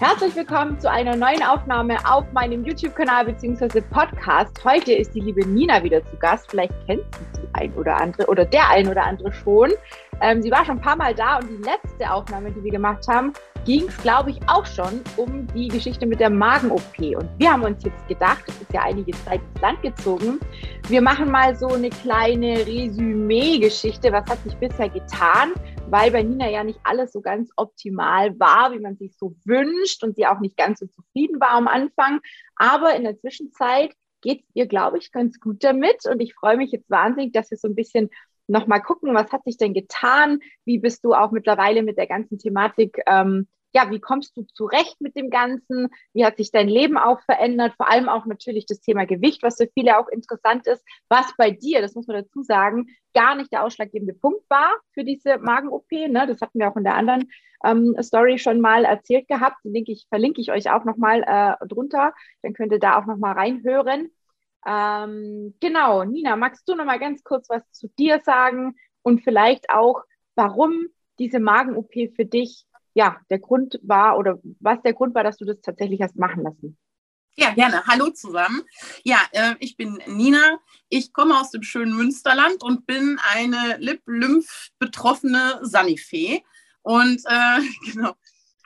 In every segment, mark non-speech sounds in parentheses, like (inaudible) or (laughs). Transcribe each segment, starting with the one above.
Herzlich willkommen zu einer neuen Aufnahme auf meinem YouTube-Kanal bzw. Podcast. Heute ist die liebe Nina wieder zu Gast. Vielleicht kennt sie die ein oder andere oder der ein oder andere schon. Ähm, sie war schon ein paar Mal da und die letzte Aufnahme, die wir gemacht haben, ging es, glaube ich, auch schon um die Geschichte mit der Magen-OP. Und wir haben uns jetzt gedacht, es ist ja einige Zeit ins Land gezogen, wir machen mal so eine kleine Resümee-Geschichte. Was hat sich bisher getan? Weil bei Nina ja nicht alles so ganz optimal war, wie man sich so wünscht und sie auch nicht ganz so zufrieden war am Anfang. Aber in der Zwischenzeit geht es ihr, glaube ich, ganz gut damit. Und ich freue mich jetzt wahnsinnig, dass wir so ein bisschen nochmal gucken, was hat sich denn getan? Wie bist du auch mittlerweile mit der ganzen Thematik ähm, ja, wie kommst du zurecht mit dem Ganzen? Wie hat sich dein Leben auch verändert? Vor allem auch natürlich das Thema Gewicht, was für viele auch interessant ist, was bei dir, das muss man dazu sagen, gar nicht der ausschlaggebende Punkt war für diese Magen-OP. Ne? Das hatten wir auch in der anderen ähm, Story schon mal erzählt gehabt. Den Link ich, verlinke ich euch auch nochmal äh, drunter. Dann könnt ihr da auch nochmal reinhören. Ähm, genau, Nina, magst du nochmal ganz kurz was zu dir sagen und vielleicht auch, warum diese Magen-OP für dich ja, der Grund war oder was der Grund war, dass du das tatsächlich hast machen lassen. Ja, gerne. Hallo zusammen. Ja, äh, ich bin Nina. Ich komme aus dem schönen Münsterland und bin eine Lip-Lymph-betroffene Sanifee. Und äh, (laughs) genau.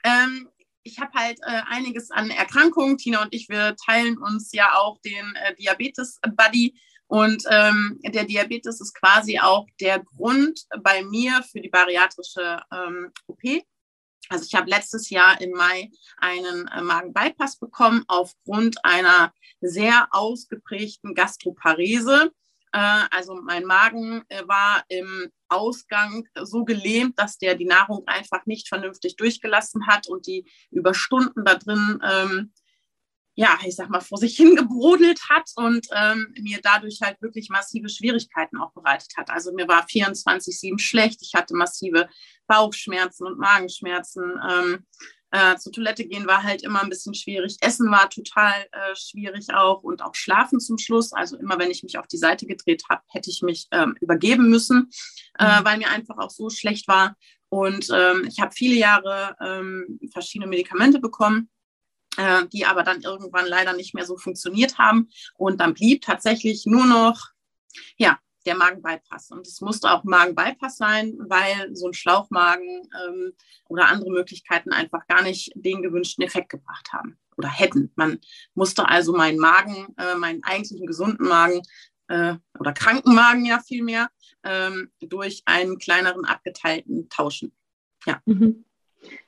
Ähm, ich habe halt äh, einiges an Erkrankungen. Tina und ich, wir teilen uns ja auch den äh, Diabetes-Buddy. Und ähm, der Diabetes ist quasi auch der Grund bei mir für die bariatrische ähm, OP. Also ich habe letztes Jahr im Mai einen äh, Magenbypass bekommen aufgrund einer sehr ausgeprägten Gastroparese. Äh, also mein Magen äh, war im Ausgang so gelähmt, dass der die Nahrung einfach nicht vernünftig durchgelassen hat und die über Stunden da drin ähm, ja, ich sag mal, vor sich hingebrodelt hat und ähm, mir dadurch halt wirklich massive Schwierigkeiten auch bereitet hat. Also mir war 24-7 schlecht, ich hatte massive Bauchschmerzen und Magenschmerzen. Ähm, äh, zur Toilette gehen war halt immer ein bisschen schwierig. Essen war total äh, schwierig auch und auch Schlafen zum Schluss. Also immer, wenn ich mich auf die Seite gedreht habe, hätte ich mich ähm, übergeben müssen, äh, mhm. weil mir einfach auch so schlecht war. Und ähm, ich habe viele Jahre ähm, verschiedene Medikamente bekommen äh, die aber dann irgendwann leider nicht mehr so funktioniert haben. Und dann blieb tatsächlich nur noch, ja, der Magenbypass. Und es musste auch Magenbypass sein, weil so ein Schlauchmagen ähm, oder andere Möglichkeiten einfach gar nicht den gewünschten Effekt gebracht haben oder hätten. Man musste also meinen Magen, äh, meinen eigentlichen gesunden Magen äh, oder kranken Magen ja vielmehr, ähm, durch einen kleineren abgeteilten tauschen. Ja. Mhm.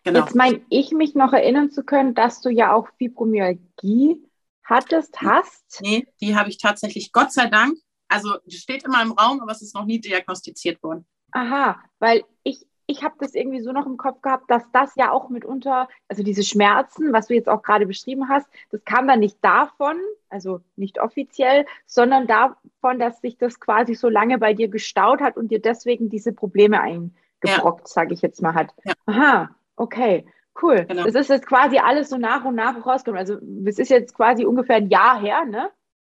Genau. Jetzt meine ich mich noch erinnern zu können, dass du ja auch Fibromyalgie hattest, hast. Nee, die habe ich tatsächlich, Gott sei Dank. Also die steht immer im Raum, aber es ist noch nie diagnostiziert worden. Aha, weil ich, ich habe das irgendwie so noch im Kopf gehabt, dass das ja auch mitunter, also diese Schmerzen, was du jetzt auch gerade beschrieben hast, das kam dann nicht davon, also nicht offiziell, sondern davon, dass sich das quasi so lange bei dir gestaut hat und dir deswegen diese Probleme eingebrockt, ja. sage ich jetzt mal, hat. Ja. Aha, Okay, cool. Genau. Das ist jetzt quasi alles so nach und nach rausgekommen. Also es ist jetzt quasi ungefähr ein Jahr her, ne?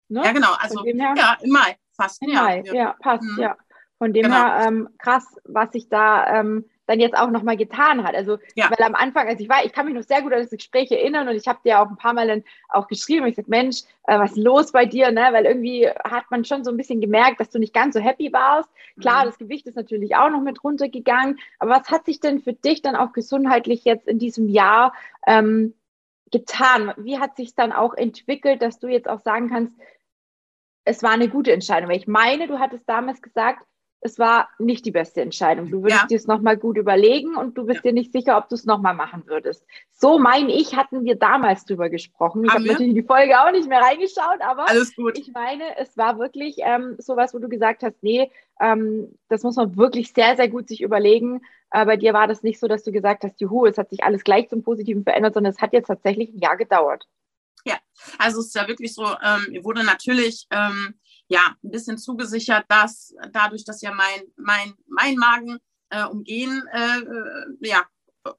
ne? Ja, genau. Also ja, im Mai, fast. Im Mai, ja, ja passt, mhm. ja. Von dem genau. her ähm, krass, was sich da ähm, dann jetzt auch nochmal getan hat. Also, ja. weil am Anfang, also ich war, ich kann mich noch sehr gut an das Gespräch erinnern und ich habe dir auch ein paar Mal dann auch geschrieben. Ich sage, Mensch, äh, was ist los bei dir? Ne? Weil irgendwie hat man schon so ein bisschen gemerkt, dass du nicht ganz so happy warst. Klar, mhm. das Gewicht ist natürlich auch noch mit runtergegangen. Aber was hat sich denn für dich dann auch gesundheitlich jetzt in diesem Jahr ähm, getan? Wie hat sich dann auch entwickelt, dass du jetzt auch sagen kannst, es war eine gute Entscheidung? Weil ich meine, du hattest damals gesagt, es war nicht die beste Entscheidung. Du würdest ja. dir es nochmal gut überlegen und du bist ja. dir nicht sicher, ob du es nochmal machen würdest. So meine ich, hatten wir damals drüber gesprochen. Ich habe natürlich in die Folge auch nicht mehr reingeschaut, aber ich meine, es war wirklich ähm, sowas, wo du gesagt hast, nee, ähm, das muss man wirklich sehr, sehr gut sich überlegen. Äh, bei dir war das nicht so, dass du gesagt hast, juhu, es hat sich alles gleich zum Positiven verändert, sondern es hat jetzt tatsächlich ein Jahr gedauert. Ja, also es ist ja wirklich so, ähm, wurde natürlich ähm, ja, ein bisschen zugesichert, dass dadurch, dass ja mein, mein, mein Magen äh, umgehen, äh, ja,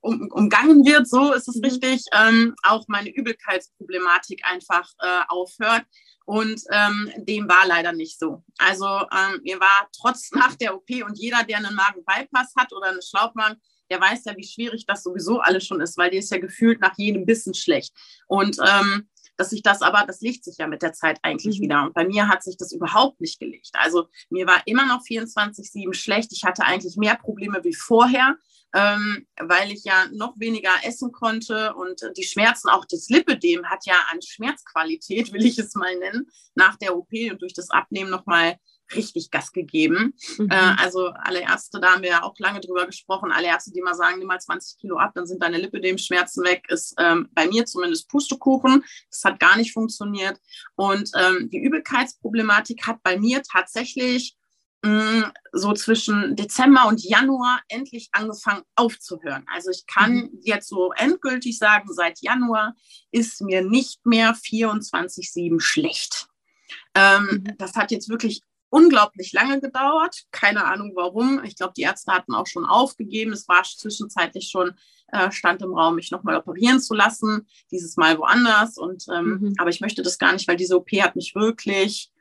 um, umgangen wird, so ist es mhm. richtig, ähm, auch meine Übelkeitsproblematik einfach äh, aufhört. Und ähm, dem war leider nicht so. Also ähm, mir war trotz (laughs) nach der OP und jeder, der einen Magen-Bypass hat oder einen Schlauchmagen, der weiß ja, wie schwierig das sowieso alles schon ist, weil dir ist ja gefühlt nach jedem Bissen schlecht. Und ähm, dass sich das aber, das legt sich ja mit der Zeit eigentlich mhm. wieder. Und bei mir hat sich das überhaupt nicht gelegt. Also mir war immer noch 24-7 schlecht. Ich hatte eigentlich mehr Probleme wie vorher, ähm, weil ich ja noch weniger essen konnte und die Schmerzen, auch das Lipödem hat ja an Schmerzqualität, (laughs) will ich es mal nennen, nach der OP und durch das Abnehmen nochmal richtig Gas gegeben. Mhm. Äh, also alle Ärzte, da haben wir ja auch lange drüber gesprochen, alle Ärzte, die mal sagen, nimm mal 20 Kilo ab, dann sind deine Lipödem-Schmerzen weg, ist ähm, bei mir zumindest Pustekuchen. Das hat gar nicht funktioniert. Und ähm, die Übelkeitsproblematik hat bei mir tatsächlich mh, mm, so zwischen Dezember und Januar endlich angefangen aufzuhören. Also ich kann mhm. jetzt so endgültig sagen, seit Januar ist mir nicht mehr 24-7 schlecht. Ähm, mhm. Das hat jetzt wirklich unglaublich lange gedauert. Keine Ahnung warum. Ich glaube, die Ärzte hatten auch schon aufgegeben. Es war zwischenzeitlich schon, äh, stand im Raum, mich nochmal operieren zu lassen. Dieses Mal woanders. Und, ähm, mhm. Aber ich möchte das gar nicht, weil diese OP hat mich wirklich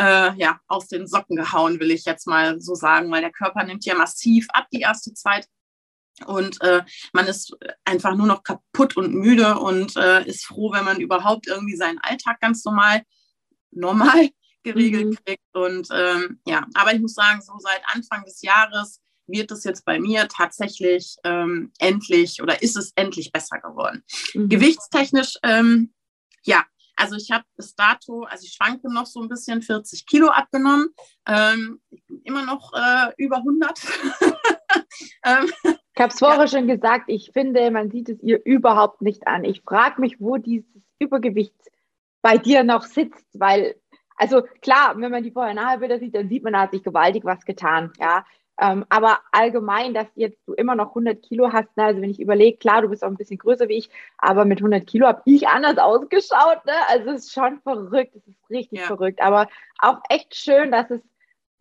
äh, ja, aus den Socken gehauen, will ich jetzt mal so sagen, weil der Körper nimmt ja massiv ab die erste Zeit. Und äh, man ist einfach nur noch kaputt und müde und äh, ist froh, wenn man überhaupt irgendwie seinen Alltag ganz normal, normal geregelt mhm. kriegt. Und ähm, ja, aber ich muss sagen, so seit Anfang des Jahres wird es jetzt bei mir tatsächlich ähm, endlich oder ist es endlich besser geworden. Mhm. Gewichtstechnisch, ähm, ja, also ich habe bis dato, also ich schwanke noch so ein bisschen 40 Kilo abgenommen. Ähm, ich bin immer noch äh, über 100. (laughs) ähm, ich habe es vorher ja. schon gesagt, ich finde, man sieht es ihr überhaupt nicht an. Ich frage mich, wo dieses Übergewicht bei dir noch sitzt, weil also klar, wenn man die vorher Nahbilder sieht, dann sieht man, da hat sich gewaltig was getan, ja. Ähm, aber allgemein, dass jetzt du immer noch 100 Kilo hast, ne? also wenn ich überlege, klar, du bist auch ein bisschen größer wie ich, aber mit 100 Kilo habe ich anders ausgeschaut, ne? Also es ist schon verrückt, es ist richtig ja. verrückt, aber auch echt schön, dass es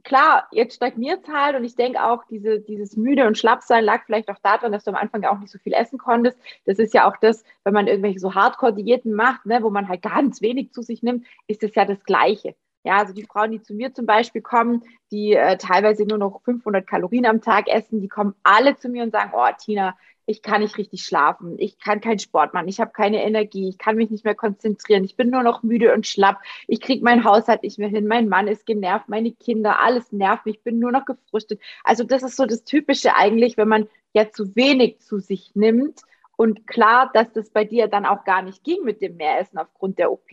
klar, jetzt stagniert es halt und ich denke auch, diese, dieses müde und Schlappsein lag vielleicht auch daran, dass du am Anfang auch nicht so viel essen konntest. Das ist ja auch das, wenn man irgendwelche so Hardcore-Diäten macht, ne, wo man halt ganz wenig zu sich nimmt, ist das ja das Gleiche. Ja, also die Frauen, die zu mir zum Beispiel kommen, die äh, teilweise nur noch 500 Kalorien am Tag essen, die kommen alle zu mir und sagen, oh Tina, ich kann nicht richtig schlafen, ich kann keinen Sport machen, ich habe keine Energie, ich kann mich nicht mehr konzentrieren, ich bin nur noch müde und schlapp, ich kriege meinen Haushalt nicht mehr hin, mein Mann ist genervt, meine Kinder, alles nervt mich, ich bin nur noch gefrustet. Also das ist so das Typische eigentlich, wenn man ja zu wenig zu sich nimmt. Und klar, dass das bei dir dann auch gar nicht ging mit dem Mehressen aufgrund der OP,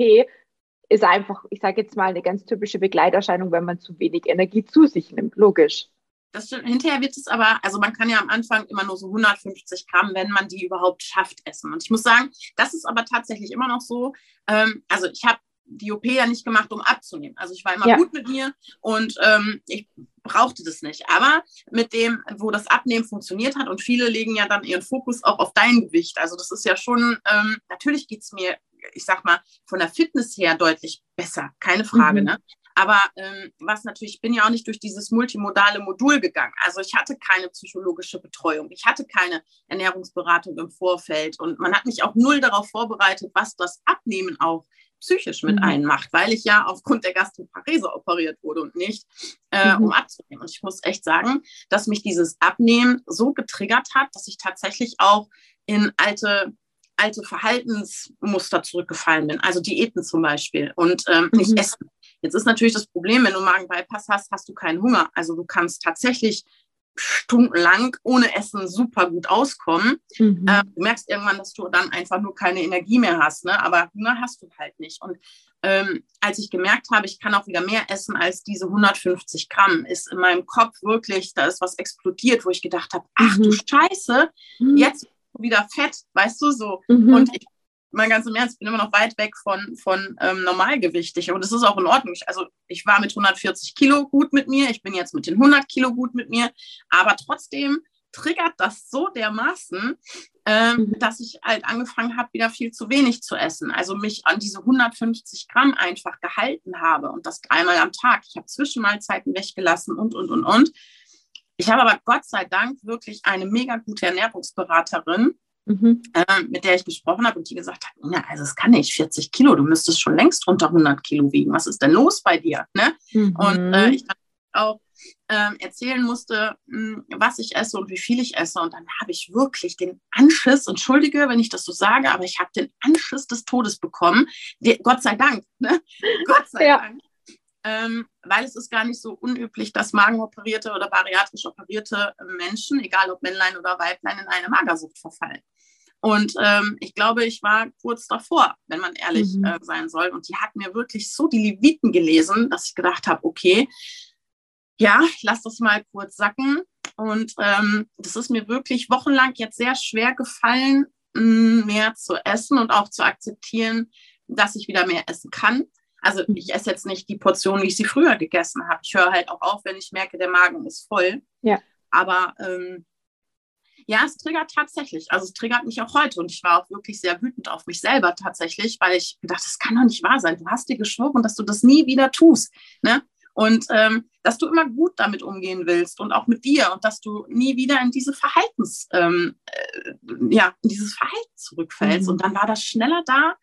ist einfach, ich sage jetzt mal, eine ganz typische Begleiterscheinung, wenn man zu wenig Energie zu sich nimmt. Logisch. Das stimmt. Hinterher wird es aber, also man kann ja am Anfang immer nur so 150 Gramm, wenn man die überhaupt schafft, essen. Und ich muss sagen, das ist aber tatsächlich immer noch so. Ähm, also ich habe die OP ja nicht gemacht, um abzunehmen. Also ich war immer ja. gut mit mir und ähm, ich brauchte das nicht. Aber mit dem, wo das Abnehmen funktioniert hat und viele legen ja dann ihren Fokus auch auf dein Gewicht. Also das ist ja schon, ähm, natürlich geht es mir, ich sag mal, von der Fitness her deutlich besser, keine Frage. Mhm. Ne? Aber ähm, was natürlich, ich bin ja auch nicht durch dieses multimodale Modul gegangen. Also ich hatte keine psychologische Betreuung, ich hatte keine Ernährungsberatung im Vorfeld und man hat mich auch null darauf vorbereitet, was das Abnehmen auch psychisch mit mhm. einmacht, weil ich ja aufgrund der Gastroparese operiert wurde und nicht, äh, mhm. um abzunehmen. Und ich muss echt sagen, dass mich dieses Abnehmen so getriggert hat, dass ich tatsächlich auch in alte alte Verhaltensmuster zurückgefallen bin, also Diäten zum Beispiel und ähm, mhm. nicht essen. Jetzt ist natürlich das Problem, wenn du Magen-Bypass hast, hast du keinen Hunger. Also du kannst tatsächlich stundenlang ohne Essen super gut auskommen. Mhm. Äh, du merkst irgendwann, dass du dann einfach nur keine Energie mehr hast, ne? aber Hunger hast du halt nicht. Und ähm, als ich gemerkt habe, ich kann auch wieder mehr essen als diese 150 Gramm, ist in meinem Kopf wirklich, da ist was explodiert, wo ich gedacht habe, ach mhm. du Scheiße, mhm. jetzt wieder fett, weißt du so. Mhm. Und ich mal ganz im Ernst, ich bin immer noch weit weg von, von ähm, normalgewichtig. Und es ist auch in Ordnung. Also ich war mit 140 Kilo gut mit mir, ich bin jetzt mit den 100 Kilo gut mit mir, aber trotzdem triggert das so dermaßen, ähm, mhm. dass ich halt angefangen habe, wieder viel zu wenig zu essen. Also mich an diese 150 Gramm einfach gehalten habe und das dreimal am Tag. Ich habe Zwischenmahlzeiten weggelassen und, und, und, und. Ich habe aber Gott sei Dank wirklich eine mega gute Ernährungsberaterin, mhm. äh, mit der ich gesprochen habe und die gesagt hat, ja, also es kann nicht 40 Kilo, du müsstest schon längst unter 100 Kilo wiegen. Was ist denn los bei dir? Ne? Mhm. Und äh, ich dachte auch, ähm, erzählen musste, mh, hm, was ich esse und wie viel ich esse. Und dann habe ich wirklich den Anschiss, entschuldige, wenn ich das so sage, aber ich habe den Anschiss des Todes bekommen. Die, Gott sei Dank, ne? (laughs) Gott sei ja. Dank. Ähm, weil es ist gar nicht so unüblich, dass magenoperierte oder bariatrisch operierte Menschen, egal ob Männlein oder Weiblein, in eine Magersucht verfallen. Und ähm, ich glaube, ich war kurz davor, wenn man ehrlich mhm. äh, sein soll. Und die hat mir wirklich so die Leviten gelesen, dass ich gedacht habe, okay, ja, ich lasse das mal kurz sacken. Und ähm, das ist mir wirklich wochenlang jetzt sehr schwer gefallen, mm, mehr zu essen und auch zu akzeptieren, dass ich wieder mehr essen kann. Also mhm. ich esse jetzt nicht die Portion, wie ich sie früher gegessen habe. Ich höre halt auch auf, wenn ich merke, der Magen ist voll. Ja. Aber ähm, ja, es triggert tatsächlich. Also es triggert mich auch heute und ich war auch wirklich sehr wütend auf mich selber tatsächlich, weil ich gedacht, das kann doch nicht wahr sein. Du hast dir geschworen, dass du das nie wieder tust. Ne? Und ähm, dass du immer gut damit umgehen willst und auch mit dir und dass du nie wieder in diese Verhaltens, ähm, äh, ja, in dieses Verhalten zurückfällst. Mhm. Und dann war das schneller da,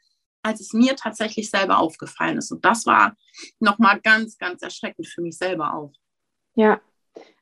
als es mir tatsächlich selber aufgefallen ist. Und das war nochmal ganz, ganz erschreckend für mich selber auch. Ja,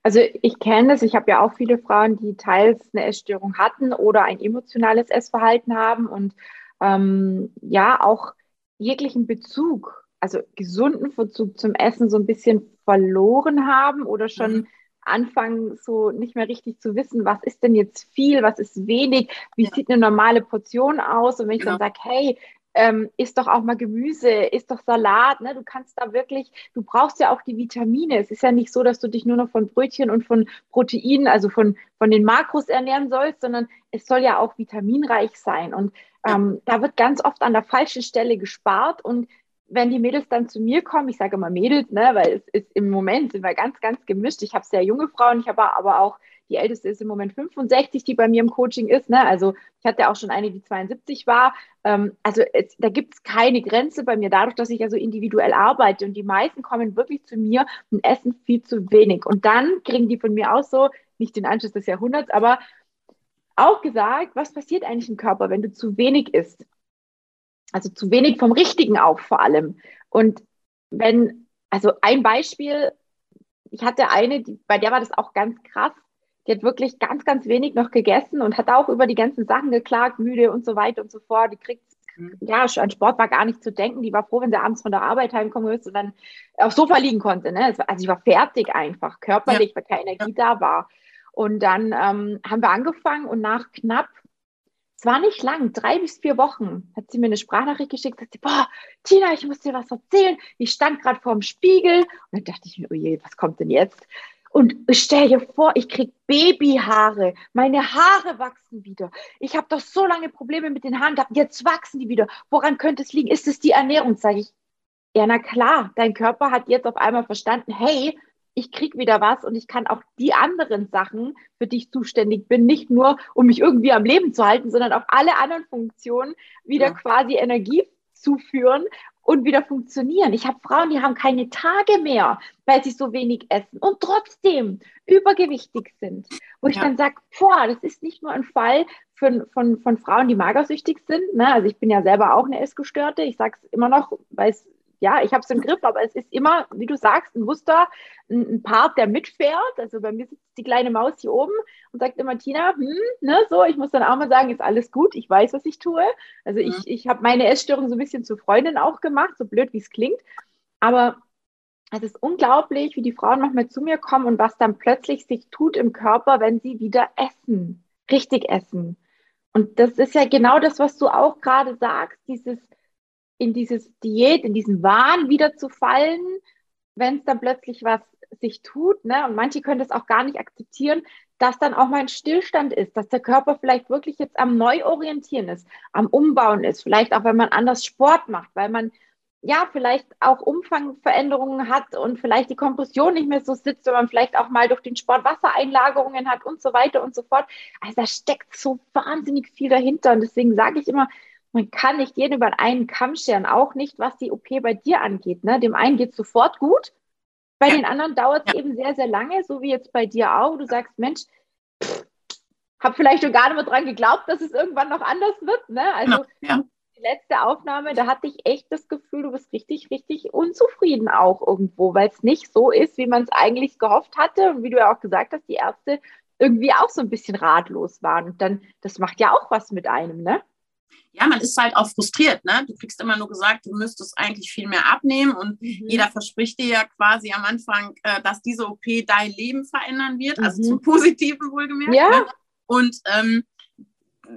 also ich kenne das, ich habe ja auch viele Frauen, die teils eine Essstörung hatten oder ein emotionales Essverhalten haben und ähm, ja auch jeglichen Bezug, also gesunden Bezug zum Essen so ein bisschen verloren haben oder schon mhm. anfangen so nicht mehr richtig zu wissen, was ist denn jetzt viel, was ist wenig, wie ja. sieht eine normale Portion aus und wenn ich genau. dann sage, hey, ähm, isst doch auch mal Gemüse, isst doch Salat. Ne? Du kannst da wirklich, du brauchst ja auch die Vitamine. Es ist ja nicht so, dass du dich nur noch von Brötchen und von Proteinen, also von, von den Makros ernähren sollst, sondern es soll ja auch vitaminreich sein. Und ähm, da wird ganz oft an der falschen Stelle gespart und wenn die Mädels dann zu mir kommen, ich sage immer Mädels, ne, weil es ist im Moment sind wir ganz, ganz gemischt. Ich habe sehr junge Frauen, ich habe aber auch die älteste ist im Moment 65, die bei mir im Coaching ist. Ne? Also ich hatte auch schon eine, die 72 war. Ähm, also es, da gibt es keine Grenze bei mir, dadurch, dass ich ja so individuell arbeite. Und die meisten kommen wirklich zu mir und essen viel zu wenig. Und dann kriegen die von mir auch so, nicht den Anschluss des Jahrhunderts, aber auch gesagt, was passiert eigentlich im Körper, wenn du zu wenig isst? Also zu wenig vom Richtigen auch vor allem. Und wenn, also ein Beispiel, ich hatte eine, die, bei der war das auch ganz krass. Die hat wirklich ganz, ganz wenig noch gegessen und hat auch über die ganzen Sachen geklagt, müde und so weiter und so fort. Die kriegt, mhm. ja, an Sport war gar nicht zu denken. Die war froh, wenn sie abends von der Arbeit heimkommen ist und dann aufs Sofa liegen konnte. Ne? Also ich war fertig einfach, körperlich, ja. weil keine Energie ja. da war. Und dann ähm, haben wir angefangen und nach knapp, es war nicht lang, drei bis vier Wochen, hat sie mir eine Sprachnachricht geschickt, sagt sie, boah, Tina, ich muss dir was erzählen. Ich stand gerade vor dem Spiegel und dann dachte ich mir, oh je, was kommt denn jetzt? Und stell dir vor, ich krieg Babyhaare. Meine Haare wachsen wieder. Ich habe doch so lange Probleme mit den Haaren gehabt. Jetzt wachsen die wieder. Woran könnte es liegen? Ist es die Ernährung? Sage ich. Ja, na klar. Dein Körper hat jetzt auf einmal verstanden, hey, ich krieg wieder was und ich kann auch die anderen Sachen, für die ich zuständig bin, nicht nur, um mich irgendwie am Leben zu halten, sondern auch alle anderen Funktionen wieder ja. quasi Energie zuführen und wieder funktionieren. Ich habe Frauen, die haben keine Tage mehr, weil sie so wenig essen und trotzdem übergewichtig sind. Wo ich ja. dann sage, boah, das ist nicht nur ein Fall von, von, von Frauen, die magersüchtig sind. Ne? Also ich bin ja selber auch eine Essgestörte. Ich sage es immer noch, weil es ja, ich habe es im Griff, aber es ist immer, wie du sagst, ein Muster, ein, ein, Part, der mitfährt. Also bei mir sitzt die kleine Maus hier oben und sagt immer, Tina, hm, ne, so, ich muss dann auch mal sagen, ist alles gut, ich weiß, was ich tue. Also ich, ich habe meine Essstörung so ein bisschen zu Freundin auch gemacht, so blöd wie es klingt. Aber es ist unglaublich, wie die Frauen nochmal zu mir kommen und was dann plötzlich sich tut im Körper, wenn sie wieder essen, richtig essen. Und das ist ja genau das, was du auch gerade sagst, dieses in dieses Diät, in diesen Wahn wieder zu fallen, wenn es dann plötzlich was sich tut. Ne? Und manche können das auch gar nicht akzeptieren, dass dann auch mal ein Stillstand ist, dass der Körper vielleicht wirklich jetzt am Neuorientieren ist, am Umbauen ist, vielleicht auch, wenn man anders Sport macht, weil man ja vielleicht auch Umfangveränderungen hat und vielleicht die Kompression nicht mehr so sitzt, wenn man vielleicht auch mal durch den Sport Wassereinlagerungen hat und so weiter und so fort. Also da steckt so wahnsinnig viel dahinter. Und deswegen sage ich immer, man kann nicht jeden über einen Kamm scheren, auch nicht, was die OP bei dir angeht. Ne? Dem einen geht es sofort gut, bei ja. den anderen dauert es ja. eben sehr, sehr lange, so wie jetzt bei dir auch. Du sagst, Mensch, habe vielleicht schon gar nicht mehr dran geglaubt, dass es irgendwann noch anders wird. Ne? Also genau. ja. die letzte Aufnahme, da hatte ich echt das Gefühl, du bist richtig, richtig unzufrieden auch irgendwo, weil es nicht so ist, wie man es eigentlich gehofft hatte. Und wie du ja auch gesagt hast, die Ärzte irgendwie auch so ein bisschen ratlos waren. Und dann, das macht ja auch was mit einem, ne? Ja, man ist halt auch frustriert. Ne? Du kriegst immer nur gesagt, du müsstest eigentlich viel mehr abnehmen und mhm. jeder verspricht dir ja quasi am Anfang, äh, dass diese OP dein Leben verändern wird, also mhm. zum Positiven wohlgemerkt. Ja. Ne? Und ähm,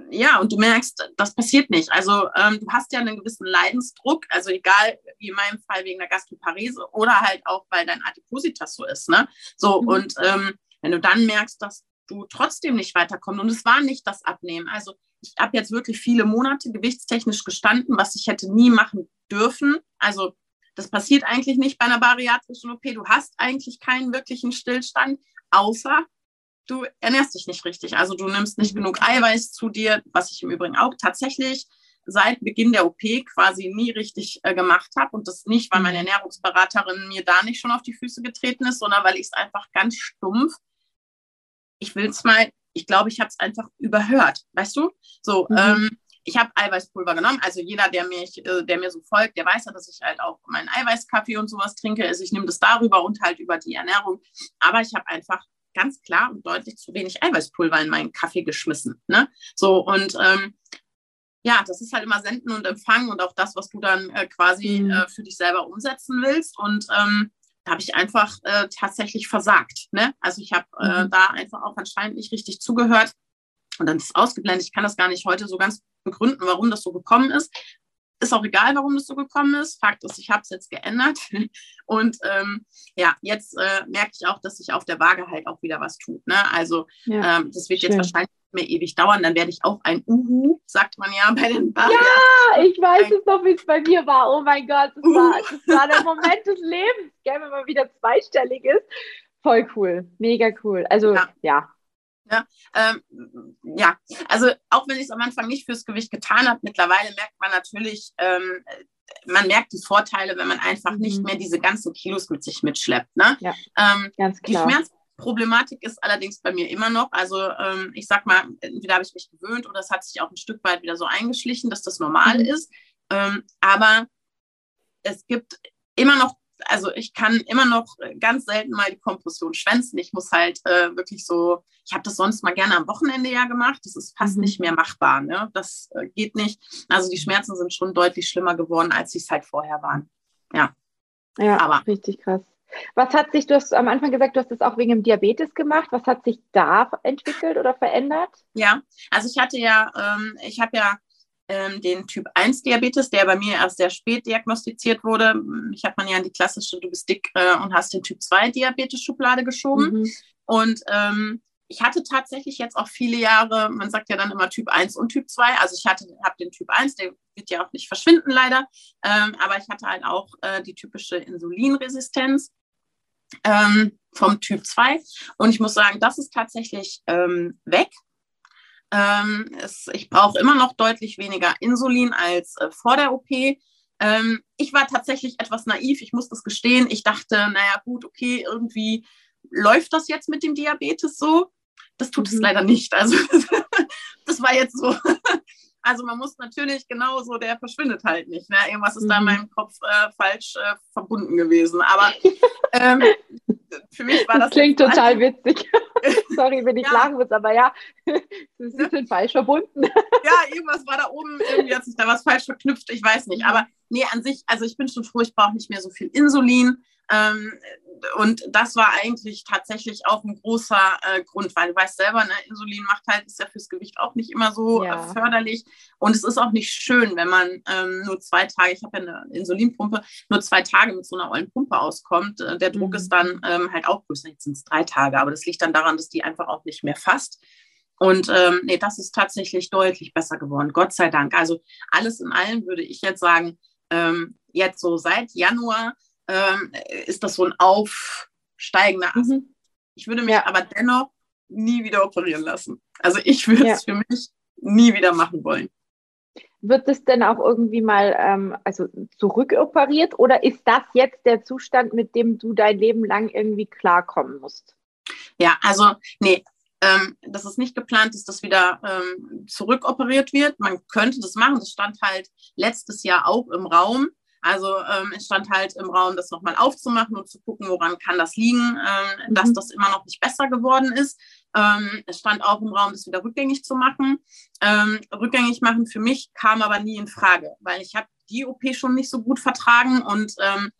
ja, und du merkst, das passiert nicht. Also ähm, du hast ja einen gewissen Leidensdruck, also egal wie in meinem Fall wegen der Gastroparese oder halt auch, weil dein Adipositas so ist. Ne? So, mhm. und ähm, wenn du dann merkst, dass du trotzdem nicht weiterkommst und es war nicht das Abnehmen. Also ich habe jetzt wirklich viele Monate gewichtstechnisch gestanden, was ich hätte nie machen dürfen. Also das passiert eigentlich nicht bei einer bariatrischen OP. Du hast eigentlich keinen wirklichen Stillstand, außer du ernährst dich nicht richtig. Also du nimmst nicht genug Eiweiß zu dir, was ich im Übrigen auch tatsächlich seit Beginn der OP quasi nie richtig äh, gemacht habe. Und das nicht, weil meine Ernährungsberaterin mir da nicht schon auf die Füße getreten ist, sondern weil ich es einfach ganz stumpf, ich will es mal, ich glaube, ich habe es einfach überhört, weißt du? So, mhm. ähm, ich habe Eiweißpulver genommen. Also jeder, der, mich, äh, der mir so folgt, der weiß ja, dass ich halt auch meinen Eiweißkaffee und sowas trinke. Also ich nehme das darüber und halt über die Ernährung. Aber ich habe einfach ganz klar und deutlich zu wenig Eiweißpulver in meinen Kaffee geschmissen. Ne? So und ähm, ja, das ist halt immer Senden und Empfangen und auch das, was du dann äh, quasi mhm. äh, für dich selber umsetzen willst. Und ähm, habe ich einfach äh, tatsächlich versagt. Ne? Also ich habe äh, mhm. da einfach auch anscheinend nicht richtig zugehört und dann ist es ausgeblendet. Ich kann das gar nicht heute so ganz begründen, warum das so gekommen ist. Ist auch egal, warum das so gekommen ist. Fakt ist, ich habe es jetzt geändert. (laughs) Und ähm, ja, jetzt äh, merke ich auch, dass sich auf der Waage halt auch wieder was tut. Ne? Also ja, ähm, das wird schön. jetzt wahrscheinlich mehr ewig dauern. Dann werde ich auch ein Uhu, sagt man ja bei den Barrieren. Ja, ich weiß ein es noch, wie es bei mir war. Oh mein Gott, das, uh. war, das war der Moment des Lebens. Gerne, wenn man wieder zweistellig ist. Voll cool, mega cool. Also ja. ja. Ja, ähm, ja, also auch wenn ich es am Anfang nicht fürs Gewicht getan habe, mittlerweile merkt man natürlich, ähm, man merkt die Vorteile, wenn man einfach mhm. nicht mehr diese ganzen Kilos mit sich mitschleppt. Ne? Ja, ähm, ganz klar. Die Schmerzproblematik ist allerdings bei mir immer noch. Also ähm, ich sag mal, entweder habe ich mich gewöhnt oder es hat sich auch ein Stück weit wieder so eingeschlichen, dass das normal mhm. ist. Ähm, aber es gibt immer noch also ich kann immer noch ganz selten mal die Kompression schwänzen. Ich muss halt äh, wirklich so, ich habe das sonst mal gerne am Wochenende ja gemacht. Das ist fast mhm. nicht mehr machbar. Ne? Das äh, geht nicht. Also die Schmerzen sind schon deutlich schlimmer geworden, als sie es halt vorher waren. Ja. Ja, Aber, richtig krass. Was hat sich, du hast am Anfang gesagt, du hast das auch wegen dem Diabetes gemacht. Was hat sich da entwickelt oder verändert? Ja, also ich hatte ja, ähm, ich habe ja ähm, den Typ 1 Diabetes, der bei mir erst sehr spät diagnostiziert wurde. Ich habe man ja in die klassische, du bist dick äh, und hast den Typ 2 Diabetes-Schublade geschoben. Mhm. Und ähm, ich hatte tatsächlich jetzt auch viele Jahre, man sagt ja dann immer Typ 1 und Typ 2. Also ich hatte, habe den Typ 1, der wird ja auch nicht verschwinden leider. Ähm, aber ich hatte halt auch äh, die typische Insulinresistenz. Ähm, vom Typ 2. Und ich muss sagen, das ist tatsächlich ähm, weg. Ähm, es, ich brauche immer noch deutlich weniger Insulin als äh, vor der OP. Ähm, ich war tatsächlich etwas naiv, ich muss das gestehen. Ich dachte, naja, gut, okay, irgendwie läuft das jetzt mit dem Diabetes so. Das tut mhm. es leider nicht. Also, (laughs) das war jetzt so. Also man muss natürlich genauso, der verschwindet halt nicht. Ne? Irgendwas ist mhm. da in mhm. meinem Kopf äh, falsch äh, verbunden gewesen. Aber (laughs) ähm, für mich war das. das klingt total witzig. (laughs) Sorry, wenn ich ja. lachen muss, aber ja, (laughs) sie sind falsch verbunden. ja, irgendwas war da oben, irgendwie hat sich da was falsch verknüpft, ich weiß nicht. Aber nee, an sich, also ich bin schon froh, ich brauche nicht mehr so viel Insulin. Ähm, und das war eigentlich tatsächlich auch ein großer äh, Grund, weil du weißt selber, ne, Insulin macht halt, ist ja fürs Gewicht auch nicht immer so äh, ja. äh, förderlich. Und es ist auch nicht schön, wenn man ähm, nur zwei Tage, ich habe ja eine Insulinpumpe, nur zwei Tage mit so einer ollen Pumpe auskommt. Äh, der Druck mhm. ist dann ähm, halt auch größer. Jetzt sind es drei Tage, aber das liegt dann daran, dass die einfach auch nicht mehr fasst. Und ähm, nee, das ist tatsächlich deutlich besser geworden, Gott sei Dank. Also alles in allem würde ich jetzt sagen, ähm, jetzt so seit Januar ähm, ist das so ein aufsteigender Ast. Mhm. Ich würde mich ja. aber dennoch nie wieder operieren lassen. Also ich würde es ja. für mich nie wieder machen wollen. Wird es denn auch irgendwie mal ähm, also zurückoperiert oder ist das jetzt der Zustand, mit dem du dein Leben lang irgendwie klarkommen musst? Ja, also nee, ähm, dass es nicht geplant ist, dass wieder ähm, zurückoperiert wird. Man könnte das machen. Das stand halt letztes Jahr auch im Raum. Also ähm, es stand halt im Raum, das nochmal aufzumachen und zu gucken, woran kann das liegen, ähm, mhm. dass das immer noch nicht besser geworden ist. Ähm, es stand auch im Raum, das wieder rückgängig zu machen. Ähm, rückgängig machen für mich kam aber nie in Frage, weil ich habe die OP schon nicht so gut vertragen und ähm,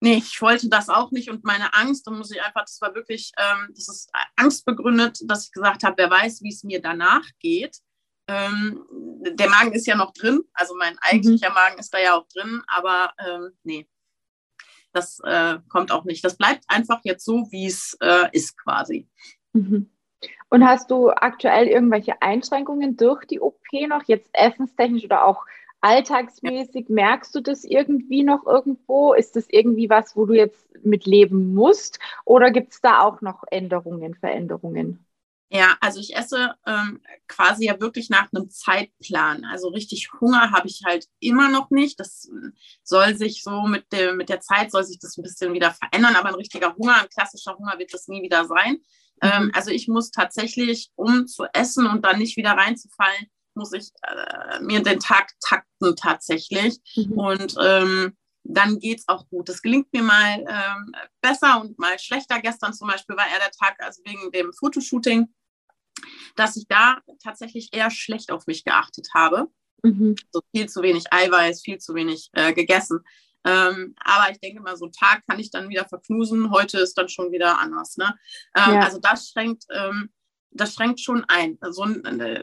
nee, ich wollte das auch nicht und meine Angst, da muss ich einfach, das war wirklich, ähm, das ist angstbegründet, dass ich gesagt habe, wer weiß, wie es mir danach geht. Ähm, der Magen ist ja noch drin, also mein eigentlicher mhm. Magen ist da ja auch drin, aber ähm, nee, das äh, kommt auch nicht. Das bleibt einfach jetzt so, wie es äh, ist quasi. Mhm. Und hast du aktuell irgendwelche Einschränkungen durch die OP noch, jetzt essenstechnisch oder auch alltagsmäßig? Ja. Merkst du das irgendwie noch irgendwo? Ist das irgendwie was, wo du jetzt mit leben musst? Oder gibt es da auch noch Änderungen, Veränderungen? Ja, also ich esse ähm, quasi ja wirklich nach einem Zeitplan. Also richtig Hunger habe ich halt immer noch nicht. Das soll sich so mit der, mit der Zeit soll sich das ein bisschen wieder verändern, aber ein richtiger Hunger, ein klassischer Hunger wird das nie wieder sein. Ähm, mhm. also ich muss tatsächlich, um zu essen und dann nicht wieder reinzufallen, muss ich äh, mir den Tag takten tatsächlich. Mhm. Und ähm, dann geht es auch gut. Das gelingt mir mal ähm, besser und mal schlechter. Gestern zum Beispiel war eher der Tag, also wegen dem Fotoshooting, dass ich da tatsächlich eher schlecht auf mich geachtet habe. Mhm. So viel zu wenig Eiweiß, viel zu wenig äh, gegessen. Ähm, aber ich denke mal, so einen Tag kann ich dann wieder verknusen. Heute ist dann schon wieder anders. Ne? Ähm, ja. Also das schränkt, ähm, das schränkt schon ein. Also, äh,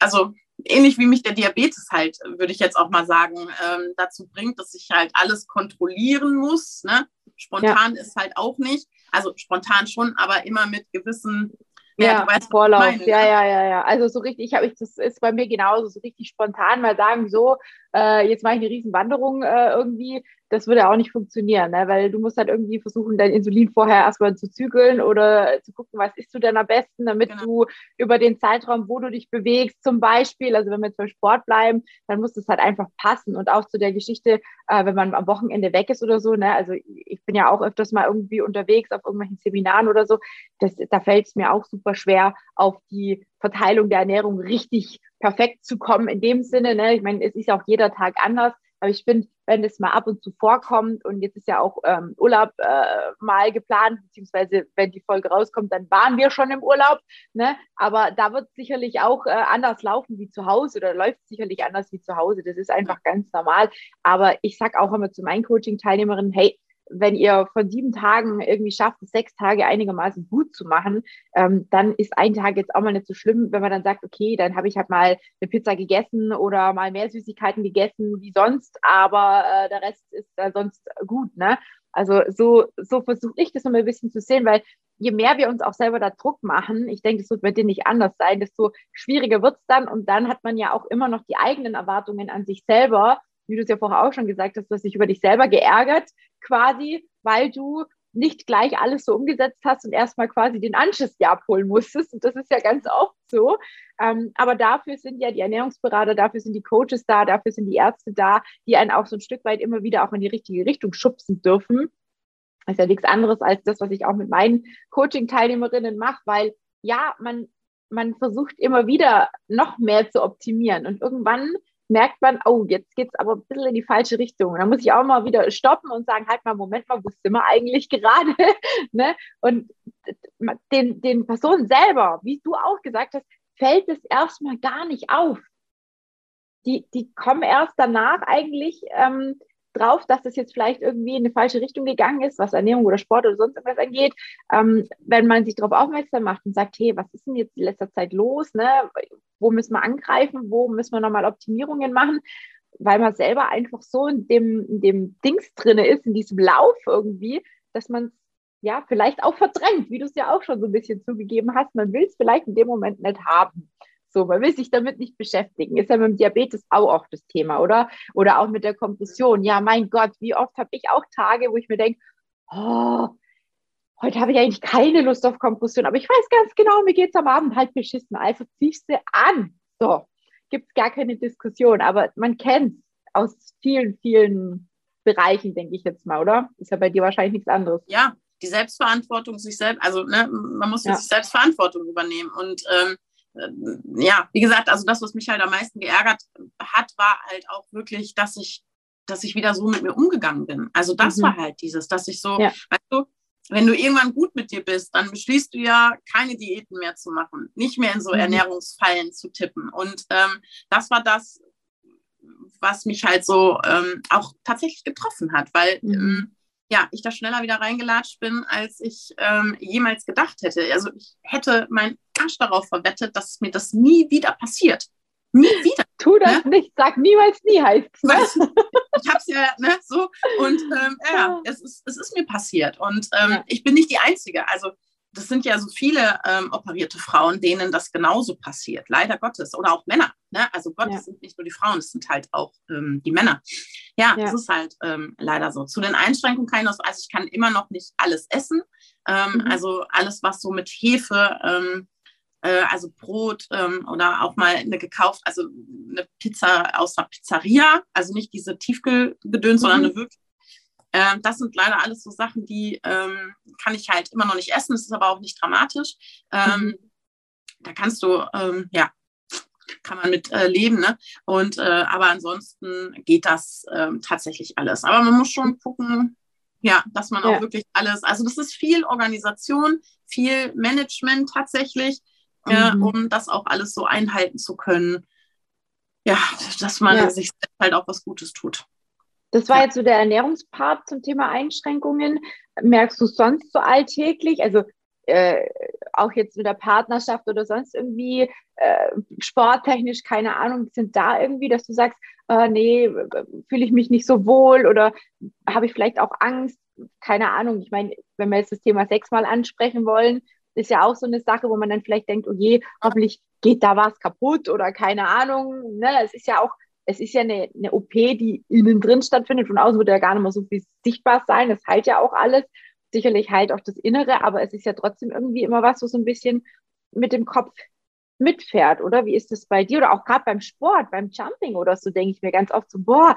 also ähnlich wie mich der Diabetes halt, würde ich jetzt auch mal sagen, ähm, dazu bringt, dass ich halt alles kontrollieren muss. Ne? Spontan ja. ist halt auch nicht. Also spontan schon, aber immer mit gewissen ja, ja weißt, Vorlauf. Meine, ja, ne? ja, ja, ja. Also so richtig, ich habe ich, das ist bei mir genauso, so richtig spontan mal sagen, so, äh, jetzt mache ich eine riesen Wanderung äh, irgendwie, das würde auch nicht funktionieren, ne? weil du musst halt irgendwie versuchen, dein Insulin vorher erstmal zu zügeln oder zu gucken, was isst du denn am besten, damit genau. du über den Zeitraum, wo du dich bewegst, zum Beispiel, also wenn wir jetzt beim Sport bleiben, dann muss das halt einfach passen und auch zu der Geschichte, äh, wenn man am Wochenende weg ist oder so, ne? also ich bin ja auch öfters mal irgendwie unterwegs auf irgendwelchen Seminaren oder so, das, da fällt es mir auch super schwer, auf die Verteilung der Ernährung richtig perfekt zu kommen in dem Sinne. Ne? Ich meine, es ist auch jeder Tag anders. Aber ich finde, wenn es mal ab und zu vorkommt und jetzt ist ja auch ähm, Urlaub äh, mal geplant, beziehungsweise wenn die Folge rauskommt, dann waren wir schon im Urlaub. Ne? Aber da wird es sicherlich auch äh, anders laufen wie zu Hause oder läuft sicherlich anders wie zu Hause. Das ist einfach ganz normal. Aber ich sage auch immer zu meinen Coaching-Teilnehmerinnen, hey, wenn ihr von sieben Tagen irgendwie schafft, sechs Tage einigermaßen gut zu machen, ähm, dann ist ein Tag jetzt auch mal nicht so schlimm, wenn man dann sagt, okay, dann habe ich halt mal eine Pizza gegessen oder mal mehr Süßigkeiten gegessen wie sonst, aber äh, der Rest ist äh, sonst gut, ne? Also so, so versuche ich das nochmal ein bisschen zu sehen, weil je mehr wir uns auch selber da Druck machen, ich denke, es wird bei dir nicht anders sein, desto schwieriger wird es dann und dann hat man ja auch immer noch die eigenen Erwartungen an sich selber wie du es ja vorher auch schon gesagt hast, du hast dich über dich selber geärgert, quasi, weil du nicht gleich alles so umgesetzt hast und erstmal quasi den Anschiss ja abholen musstest. Und das ist ja ganz oft so. Ähm, aber dafür sind ja die Ernährungsberater, dafür sind die Coaches da, dafür sind die Ärzte da, die einen auch so ein Stück weit immer wieder auch in die richtige Richtung schubsen dürfen. Das ist ja nichts anderes als das, was ich auch mit meinen Coaching-Teilnehmerinnen mache, weil ja, man, man versucht immer wieder noch mehr zu optimieren. Und irgendwann merkt man, oh, jetzt geht es aber ein bisschen in die falsche Richtung. Und dann muss ich auch mal wieder stoppen und sagen, halt mal, Moment mal, wo sind wir eigentlich (laughs) gerade? ne? Und den, den Personen selber, wie du auch gesagt hast, fällt es erstmal gar nicht auf. Die, die kommen erst danach eigentlich ähm, drauf, dass das jetzt vielleicht irgendwie in eine falsche Richtung gegangen ist, was Ernährung oder Sport oder sonst irgendwas angeht. Ähm, wenn man sich darauf aufmerksam macht und sagt, hey, was ist denn jetzt in letzter Zeit los? Ne? Wo müssen wir angreifen? Wo müssen wir nochmal Optimierungen machen? Weil man selber einfach so in dem, in dem Dings drin ist, in diesem Lauf irgendwie, dass man es ja vielleicht auch verdrängt, wie du es ja auch schon so ein bisschen zugegeben hast. Man will es vielleicht in dem Moment nicht haben. So, man will sich damit nicht beschäftigen. Ist ja mit dem Diabetes auch oft das Thema, oder? Oder auch mit der Kompression. Ja, mein Gott, wie oft habe ich auch Tage, wo ich mir denke, oh, heute habe ich eigentlich keine Lust auf Kompression, aber ich weiß ganz genau, mir geht es am Abend halt beschissen. Also ziehst du an. So, gibt es gar keine Diskussion, aber man kennt es aus vielen, vielen Bereichen, denke ich jetzt mal, oder? Ist ja bei dir wahrscheinlich nichts anderes. Ja, die Selbstverantwortung sich selbst, also ne, man muss ja. sich selbst Verantwortung übernehmen. Und ähm, äh, ja, wie gesagt, also das, was mich halt am meisten geärgert hat, war halt auch wirklich, dass ich, dass ich wieder so mit mir umgegangen bin. Also das mhm. war halt dieses, dass ich so, ja. weißt du, wenn du irgendwann gut mit dir bist, dann beschließt du ja, keine Diäten mehr zu machen, nicht mehr in so mhm. Ernährungsfallen zu tippen. Und ähm, das war das, was mich halt so ähm, auch tatsächlich getroffen hat, weil mhm. ähm, ja, ich da schneller wieder reingelatscht bin, als ich ähm, jemals gedacht hätte. Also ich hätte meinen Arsch darauf verwettet, dass mir das nie wieder passiert. Nie wieder. Tu das ne? nicht, sag niemals nie heißt. Ne? ich hab's ja ne, so und ähm, ja, es ist, es ist mir passiert und ähm, ja. ich bin nicht die Einzige. Also das sind ja so viele ähm, operierte Frauen, denen das genauso passiert, leider Gottes. Oder auch Männer. Ne? Also Gott, ja. es sind nicht nur die Frauen, es sind halt auch ähm, die Männer. Ja, es ist halt ähm, leider so. Zu den Einschränkungen kann ich noch, also ich kann immer noch nicht alles essen. Ähm, mhm. Also alles, was so mit Hefe, ähm, äh, also Brot ähm, oder auch mal eine gekauft, also eine Pizza aus einer Pizzeria, also nicht diese Tiefgedöns, mhm. sondern eine wirklich ähm, das sind leider alles so Sachen, die ähm, kann ich halt immer noch nicht essen. Das ist aber auch nicht dramatisch. Ähm, mhm. Da kannst du, ähm, ja, kann man mit äh, leben. Ne? Und, äh, aber ansonsten geht das ähm, tatsächlich alles. Aber man muss schon gucken, ja, dass man ja. auch wirklich alles, also das ist viel Organisation, viel Management tatsächlich, äh, mhm. um das auch alles so einhalten zu können. Ja, dass man ja. sich halt auch was Gutes tut. Das war jetzt so der Ernährungspart zum Thema Einschränkungen. Merkst du sonst so alltäglich, also äh, auch jetzt mit der Partnerschaft oder sonst irgendwie äh, sporttechnisch, keine Ahnung, sind da irgendwie, dass du sagst, äh, nee, fühle ich mich nicht so wohl oder habe ich vielleicht auch Angst? Keine Ahnung. Ich meine, wenn wir jetzt das Thema Sex mal ansprechen wollen, ist ja auch so eine Sache, wo man dann vielleicht denkt, oh je, hoffentlich geht da was kaputt oder keine Ahnung. Ne? Es ist ja auch es ist ja eine, eine OP, die innen drin stattfindet. Von außen wird ja gar nicht mehr so viel sichtbar sein. Das heilt ja auch alles. Sicherlich heilt auch das Innere, aber es ist ja trotzdem irgendwie immer was, so ein bisschen mit dem Kopf mitfährt, oder? Wie ist das bei dir? Oder auch gerade beim Sport, beim Jumping oder so, denke ich mir ganz oft so, boah,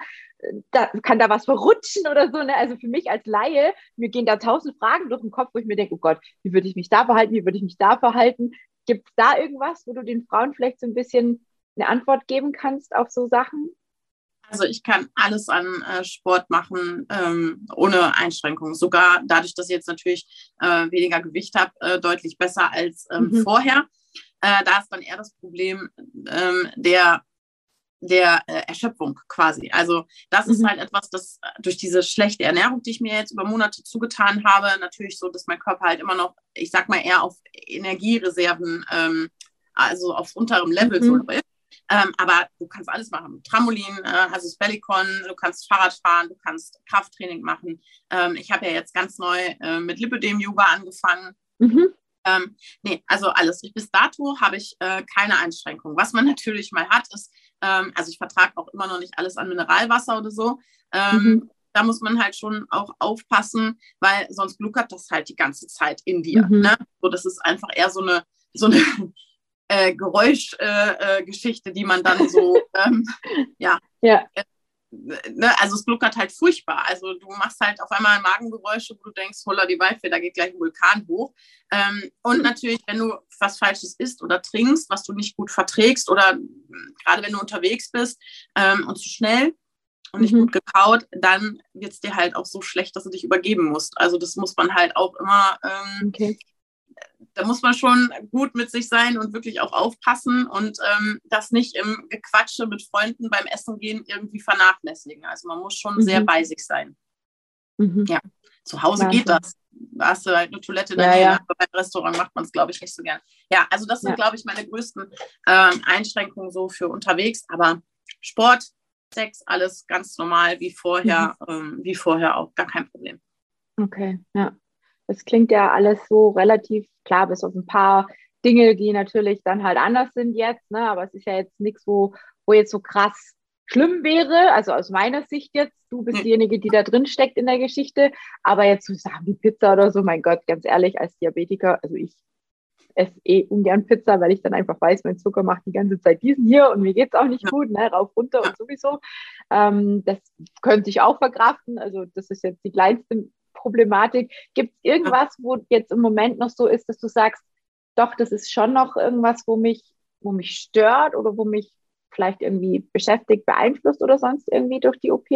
da kann da was verrutschen oder so. Ne? Also für mich als Laie, mir gehen da tausend Fragen durch den Kopf, wo ich mir denke, oh Gott, wie würde ich mich da verhalten, wie würde ich mich da verhalten? Gibt es da irgendwas, wo du den Frauen vielleicht so ein bisschen eine Antwort geben kannst auf so Sachen? Also ich kann alles an äh, Sport machen ähm, ohne Einschränkungen. Sogar dadurch, dass ich jetzt natürlich äh, weniger Gewicht habe, äh, deutlich besser als ähm, mhm. vorher. Äh, da ist dann eher das Problem ähm, der, der äh, Erschöpfung quasi. Also das mhm. ist halt etwas, das äh, durch diese schlechte Ernährung, die ich mir jetzt über Monate zugetan habe, natürlich so, dass mein Körper halt immer noch, ich sag mal, eher auf Energiereserven, ähm, also aufs unterem Level mhm. so ist. Ähm, aber du kannst alles machen. Trampolin, äh, also das Bellicon, du kannst Fahrrad fahren, du kannst Krafttraining machen. Ähm, ich habe ja jetzt ganz neu äh, mit Lipidem-Yoga angefangen. Mhm. Ähm, nee, also alles. Bis dato habe ich äh, keine Einschränkung. Was man (laughs) natürlich mal hat, ist, ähm, also ich vertrage auch immer noch nicht alles an Mineralwasser oder so. Ähm, mhm. Da muss man halt schon auch aufpassen, weil sonst gluckert das halt die ganze Zeit in dir. Mhm. Ne? So, das ist einfach eher so eine, so eine äh, Geräuschgeschichte, äh, äh, die man dann so, (laughs) ähm, ja. ja. Äh, ne, also es gluckert halt furchtbar. Also du machst halt auf einmal Magengeräusche, wo du denkst, holla die Waldfee, da geht gleich ein Vulkan hoch. Ähm, und natürlich, wenn du was Falsches isst oder trinkst, was du nicht gut verträgst oder hm, gerade wenn du unterwegs bist ähm, und zu schnell und nicht mhm. gut gekaut, dann wird es dir halt auch so schlecht, dass du dich übergeben musst. Also das muss man halt auch immer ähm, okay da muss man schon gut mit sich sein und wirklich auch aufpassen und ähm, das nicht im Gequatsche mit Freunden beim Essen gehen irgendwie vernachlässigen. Also man muss schon mhm. sehr bei sich sein. Mhm. Ja, zu Hause Wahnsinn. geht das. Da hast du halt eine Toilette ja, Nähe, ja. aber beim Restaurant macht man es, glaube ich, nicht so gern. Ja, also das sind, ja. glaube ich, meine größten ähm, Einschränkungen so für unterwegs. Aber Sport, Sex, alles ganz normal wie vorher, mhm. ähm, wie vorher auch, gar kein Problem. Okay, ja. Das klingt ja alles so relativ klar, bis auf ein paar Dinge, die natürlich dann halt anders sind jetzt, ne? aber es ist ja jetzt nichts, wo, wo jetzt so krass schlimm wäre, also aus meiner Sicht jetzt, du bist diejenige, die da drin steckt in der Geschichte, aber jetzt so Sachen wie Pizza oder so, mein Gott, ganz ehrlich, als Diabetiker, also ich esse eh ungern Pizza, weil ich dann einfach weiß, mein Zucker macht die ganze Zeit diesen hier und mir geht es auch nicht gut, ne, rauf, runter und sowieso. Ähm, das könnte ich auch verkraften, also das ist jetzt die kleinste Problematik. Gibt es irgendwas, wo jetzt im Moment noch so ist, dass du sagst, doch, das ist schon noch irgendwas, wo mich, wo mich stört oder wo mich vielleicht irgendwie beschäftigt, beeinflusst oder sonst irgendwie durch die OP?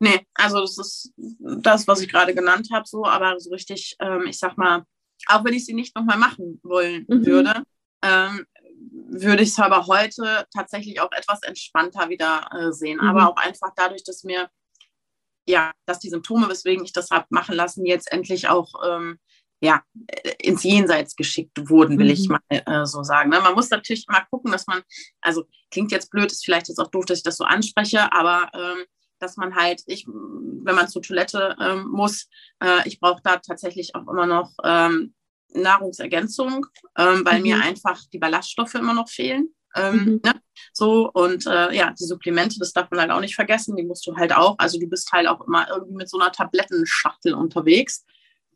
Nee, also das ist das, was ich gerade genannt habe, so, aber so richtig, ähm, ich sag mal, auch wenn ich sie nicht nochmal machen wollen mhm. würde, ähm, würde ich es aber heute tatsächlich auch etwas entspannter wieder äh, sehen. Mhm. Aber auch einfach dadurch, dass mir, ja, dass die Symptome, weswegen ich das habe machen lassen, jetzt endlich auch ähm, ja, ins Jenseits geschickt wurden, will mhm. ich mal äh, so sagen. Ne? Man muss natürlich immer gucken, dass man, also klingt jetzt blöd, ist vielleicht jetzt auch doof, dass ich das so anspreche, aber ähm, dass man halt, ich, wenn man zur Toilette ähm, muss, äh, ich brauche da tatsächlich auch immer noch ähm, Nahrungsergänzung, ähm, weil mhm. mir einfach die Ballaststoffe immer noch fehlen. Ähm, mhm. ne? So, und äh, ja, die Supplemente, das darf man halt auch nicht vergessen, die musst du halt auch, also du bist halt auch immer irgendwie mit so einer Tablettenschachtel unterwegs.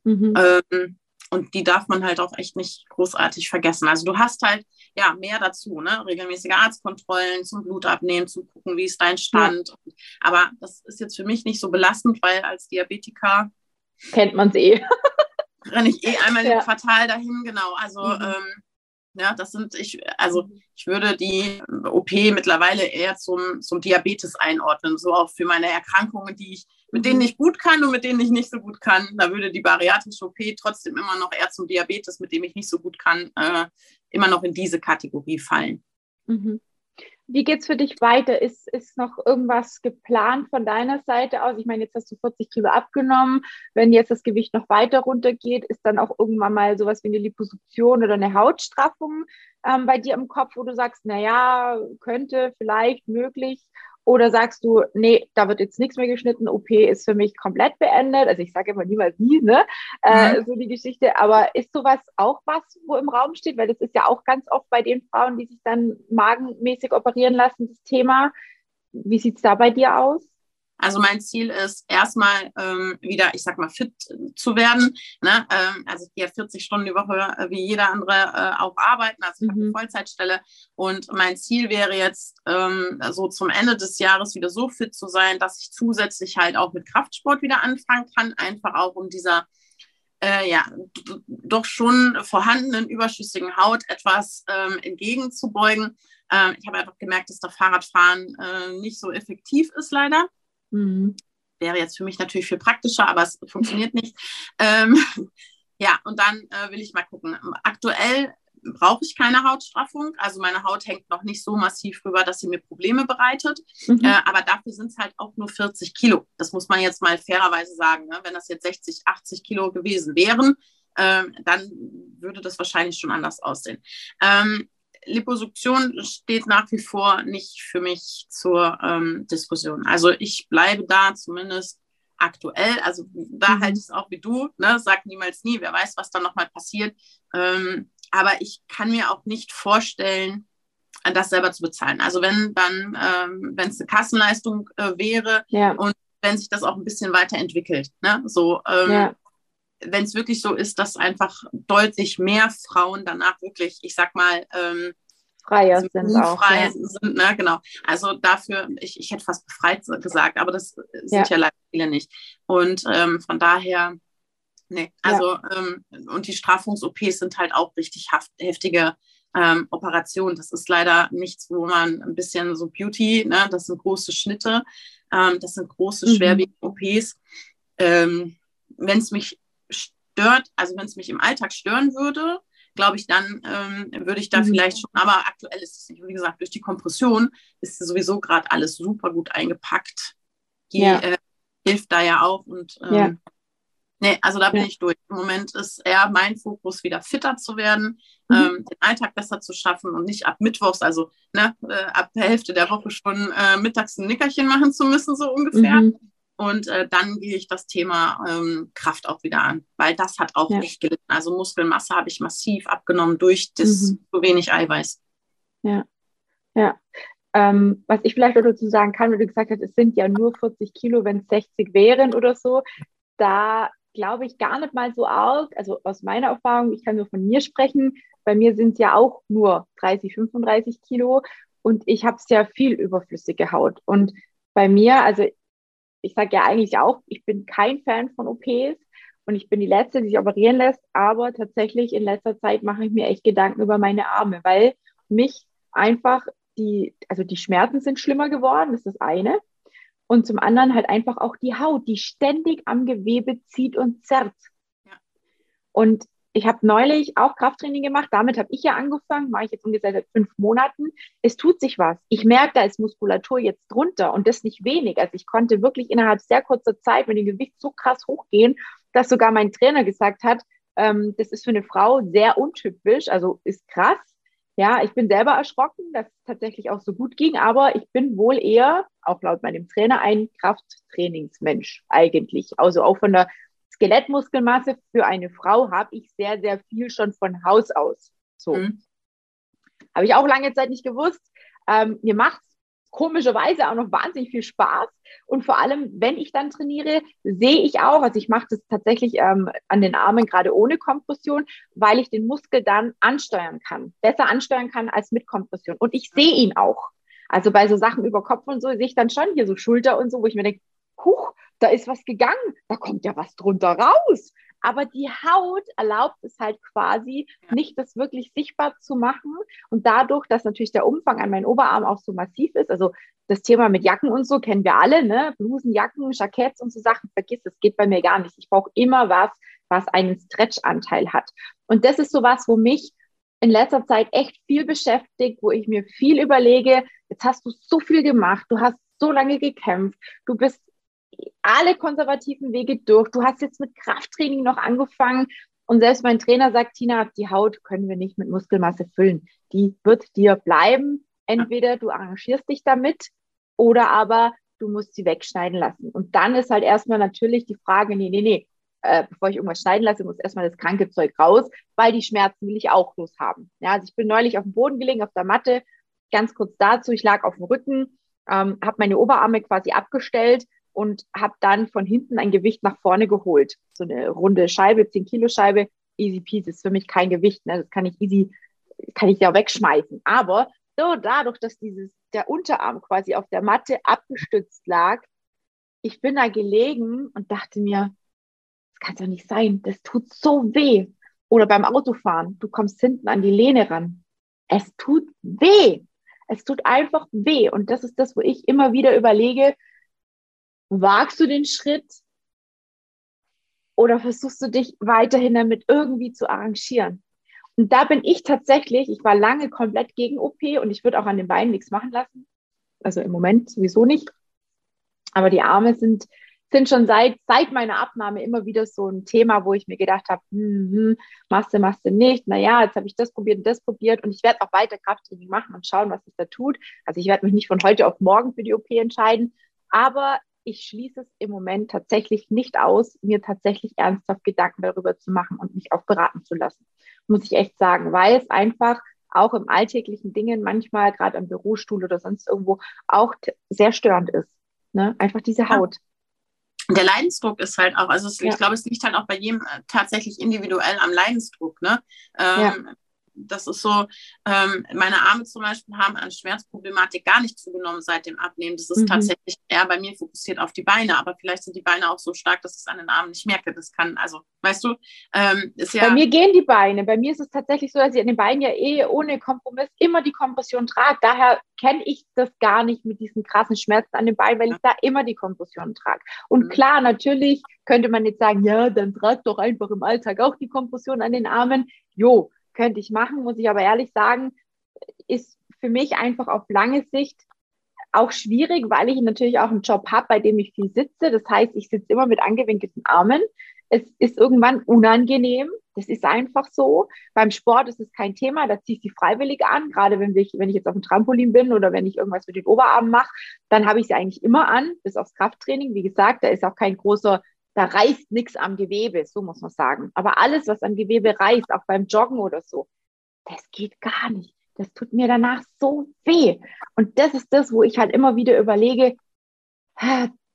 Mhm. Ähm, und die darf man halt auch echt nicht großartig vergessen. Also du hast halt ja mehr dazu, ne? Regelmäßige Arztkontrollen zum Blutabnehmen, zu gucken, wie ist dein Stand. Ja. Aber das ist jetzt für mich nicht so belastend, weil als Diabetiker kennt man es eh. (laughs) renne ich eh einmal ja. im Quartal dahin, genau. Also mhm. ähm, ja, das sind, ich, also mhm. ich würde die OP mittlerweile eher zum, zum Diabetes einordnen, so auch für meine Erkrankungen, die ich, mit denen mhm. ich gut kann und mit denen ich nicht so gut kann. Da würde die bariatrische OP trotzdem immer noch eher zum Diabetes, mit dem ich nicht so gut kann, äh, immer noch in diese Kategorie fallen. Mhm. Wie geht es für dich weiter? Ist, ist noch irgendwas geplant von deiner Seite aus? Ich meine, jetzt hast du 40 Kilo abgenommen. Wenn jetzt das Gewicht noch weiter runtergeht, ist dann auch irgendwann mal sowas wie eine Liposuktion oder eine Hautstraffung ähm, bei dir im Kopf, wo du sagst, naja, könnte, vielleicht, möglich? Oder sagst du, nee, da wird jetzt nichts mehr geschnitten, OP ist für mich komplett beendet. Also ich sage immer niemals nie, ne? Äh, mhm. so die Geschichte. Aber ist sowas auch was, wo im Raum steht? Weil das ist ja auch ganz oft bei den Frauen, die sich dann magenmäßig operieren lassen, das Thema. Wie sieht es da bei dir aus? Also mein Ziel ist erstmal ähm, wieder, ich sag mal, fit zu werden. Ne? Ähm, also ich gehe 40 Stunden die Woche äh, wie jeder andere äh, auch arbeiten, also ich habe eine mhm. Vollzeitstelle. Und mein Ziel wäre jetzt ähm, so zum Ende des Jahres wieder so fit zu sein, dass ich zusätzlich halt auch mit Kraftsport wieder anfangen kann, einfach auch um dieser äh, ja, doch schon vorhandenen überschüssigen Haut etwas ähm, entgegenzubeugen. Ähm, ich habe einfach gemerkt, dass das Fahrradfahren äh, nicht so effektiv ist, leider. Mhm. Wäre jetzt für mich natürlich viel praktischer, aber es funktioniert nicht. Ähm, (laughs) ja, und dann äh, will ich mal gucken. Aktuell brauche ich keine Hautstraffung. Also meine Haut hängt noch nicht so massiv rüber, dass sie mir Probleme bereitet. Mhm. Äh, aber dafür sind es halt auch nur 40 Kilo. Das muss man jetzt mal fairerweise sagen. Ne? Wenn das jetzt 60, 80 Kilo gewesen wären, äh, dann würde das wahrscheinlich schon anders aussehen. Ähm, Liposuktion steht nach wie vor nicht für mich zur ähm, Diskussion. Also ich bleibe da zumindest aktuell. Also da mhm. halte ich es auch wie du, ne? sag niemals nie, wer weiß, was da nochmal passiert. Ähm, aber ich kann mir auch nicht vorstellen, das selber zu bezahlen. Also wenn dann, ähm, wenn es eine Kassenleistung äh, wäre ja. und wenn sich das auch ein bisschen weiterentwickelt, ne? so ähm, ja wenn es wirklich so ist, dass einfach deutlich mehr Frauen danach wirklich, ich sag mal, ähm, freier sind auch. Frei ja. sind, ne? genau. Also dafür, ich, ich hätte fast befreit gesagt, aber das sind ja, ja leider viele nicht. Und ähm, von daher, nee, also ja. ähm, und die Straffungs-OPs sind halt auch richtig heftige ähm, Operationen. Das ist leider nichts, wo man ein bisschen so Beauty, ne? das sind große Schnitte, ähm, das sind große, mhm. schwerwiegende OPs. Ähm, wenn es mich stört, also wenn es mich im Alltag stören würde, glaube ich, dann ähm, würde ich da mhm. vielleicht schon, aber aktuell ist es nicht, wie gesagt, durch die Kompression ist sowieso gerade alles super gut eingepackt. Die ja. äh, hilft da ja auch und ähm, ja. nee, also da bin ja. ich durch. Im Moment ist eher mein Fokus, wieder fitter zu werden, mhm. ähm, den Alltag besser zu schaffen und nicht ab Mittwochs, also ne, äh, ab der Hälfte der Woche schon äh, mittags ein Nickerchen machen zu müssen, so ungefähr. Mhm. Und äh, dann gehe ich das Thema ähm, Kraft auch wieder an, weil das hat auch ja. echt gelitten. Also Muskelmasse habe ich massiv abgenommen durch das mhm. zu wenig Eiweiß. Ja, ja. Ähm, was ich vielleicht dazu sagen kann, wie du gesagt hast, es sind ja nur 40 Kilo, wenn es 60 wären oder so. Da glaube ich gar nicht mal so arg. Also aus meiner Erfahrung, ich kann nur von mir sprechen. Bei mir sind es ja auch nur 30, 35 Kilo und ich habe sehr viel überflüssige Haut. Und bei mir, also ich sage ja eigentlich auch, ich bin kein Fan von OPs und ich bin die Letzte, die sich operieren lässt, aber tatsächlich in letzter Zeit mache ich mir echt Gedanken über meine Arme, weil mich einfach die, also die Schmerzen sind schlimmer geworden, das ist das eine. Und zum anderen halt einfach auch die Haut, die ständig am Gewebe zieht und zerrt. Ja. Und ich habe neulich auch Krafttraining gemacht. Damit habe ich ja angefangen, mache ich jetzt ungefähr seit fünf Monaten. Es tut sich was. Ich merke, da ist Muskulatur jetzt drunter und das nicht wenig. Also ich konnte wirklich innerhalb sehr kurzer Zeit mit dem Gewicht so krass hochgehen, dass sogar mein Trainer gesagt hat, ähm, das ist für eine Frau sehr untypisch, also ist krass. Ja, ich bin selber erschrocken, dass es tatsächlich auch so gut ging, aber ich bin wohl eher, auch laut meinem Trainer, ein Krafttrainingsmensch eigentlich. Also auch von der Skelettmuskelmasse für eine Frau habe ich sehr, sehr viel schon von Haus aus. So. Mhm. Habe ich auch lange Zeit nicht gewusst. Ähm, mir macht es komischerweise auch noch wahnsinnig viel Spaß. Und vor allem, wenn ich dann trainiere, sehe ich auch, also ich mache das tatsächlich ähm, an den Armen gerade ohne Kompression, weil ich den Muskel dann ansteuern kann, besser ansteuern kann als mit Kompression. Und ich sehe ihn auch. Also bei so Sachen über Kopf und so sehe ich dann schon hier so Schulter und so, wo ich mir denke, huch, da ist was gegangen, da kommt ja was drunter raus. Aber die Haut erlaubt es halt quasi nicht, das wirklich sichtbar zu machen. Und dadurch, dass natürlich der Umfang an meinem Oberarm auch so massiv ist, also das Thema mit Jacken und so kennen wir alle, ne? Blusen, Jacken, Jacketts und so Sachen, vergiss, das geht bei mir gar nicht. Ich brauche immer was, was einen Stretch-Anteil hat. Und das ist so was, wo mich in letzter Zeit echt viel beschäftigt, wo ich mir viel überlege, jetzt hast du so viel gemacht, du hast so lange gekämpft, du bist alle konservativen Wege durch. Du hast jetzt mit Krafttraining noch angefangen. Und selbst mein Trainer sagt, Tina, die Haut können wir nicht mit Muskelmasse füllen. Die wird dir bleiben. Entweder du arrangierst dich damit oder aber du musst sie wegschneiden lassen. Und dann ist halt erstmal natürlich die Frage, nee, nee, nee, äh, bevor ich irgendwas schneiden lasse, muss erstmal das kranke Zeug raus, weil die Schmerzen will ich auch loshaben. Ja, also ich bin neulich auf dem Boden gelegen, auf der Matte, ganz kurz dazu, ich lag auf dem Rücken, ähm, habe meine Oberarme quasi abgestellt und habe dann von hinten ein Gewicht nach vorne geholt. So eine runde Scheibe, 10 Kilo Scheibe, easy peasy, ist für mich kein Gewicht, ne? das kann ich easy, kann ich ja wegschmeißen. Aber so dadurch, dass dieses, der Unterarm quasi auf der Matte abgestützt lag, ich bin da gelegen und dachte mir, das kann doch nicht sein, das tut so weh. Oder beim Autofahren, du kommst hinten an die Lehne ran. Es tut weh. Es tut einfach weh. Und das ist das, wo ich immer wieder überlege, Wagst du den Schritt oder versuchst du dich weiterhin damit irgendwie zu arrangieren? Und da bin ich tatsächlich, ich war lange komplett gegen OP und ich würde auch an den Beinen nichts machen lassen. Also im Moment sowieso nicht. Aber die Arme sind, sind schon seit, seit meiner Abnahme immer wieder so ein Thema, wo ich mir gedacht habe, hm, hm, machst du, machst du nicht. Naja, jetzt habe ich das probiert und das probiert und ich werde auch weiter Krafttraining machen und schauen, was es da tut. Also ich werde mich nicht von heute auf morgen für die OP entscheiden, aber ich schließe es im Moment tatsächlich nicht aus, mir tatsächlich ernsthaft Gedanken darüber zu machen und mich auch beraten zu lassen. Muss ich echt sagen, weil es einfach auch im alltäglichen Dingen manchmal, gerade am Bürostuhl oder sonst irgendwo, auch sehr störend ist. Ne? Einfach diese Haut. Der Leidensdruck ist halt auch, also es, ja. ich glaube, es liegt halt auch bei jedem äh, tatsächlich individuell am Leidensdruck. Ne? Ähm, ja das ist so, ähm, meine Arme zum Beispiel haben an Schmerzproblematik gar nicht zugenommen seit dem Abnehmen. Das ist mhm. tatsächlich eher bei mir fokussiert auf die Beine, aber vielleicht sind die Beine auch so stark, dass ich es an den Armen nicht merke. Das kann, also, weißt du, ähm, ist ja. Bei mir gehen die Beine. Bei mir ist es tatsächlich so, dass ich an den Beinen ja eh ohne Kompromiss immer die Kompression trage. Daher kenne ich das gar nicht mit diesen krassen Schmerzen an den Beinen, weil ich da immer die Kompression trage. Und mhm. klar, natürlich könnte man jetzt sagen, ja, dann trag doch einfach im Alltag auch die Kompression an den Armen. Jo, könnte ich machen, muss ich aber ehrlich sagen, ist für mich einfach auf lange Sicht auch schwierig, weil ich natürlich auch einen Job habe, bei dem ich viel sitze. Das heißt, ich sitze immer mit angewinkelten Armen. Es ist irgendwann unangenehm. Das ist einfach so. Beim Sport ist es kein Thema, da ziehe ich sie freiwillig an. Gerade wenn ich, wenn ich jetzt auf dem Trampolin bin oder wenn ich irgendwas mit den Oberarmen mache, dann habe ich sie eigentlich immer an, bis aufs Krafttraining. Wie gesagt, da ist auch kein großer da reißt nichts am Gewebe, so muss man sagen. Aber alles, was am Gewebe reißt, auch beim Joggen oder so, das geht gar nicht. Das tut mir danach so weh. Und das ist das, wo ich halt immer wieder überlege,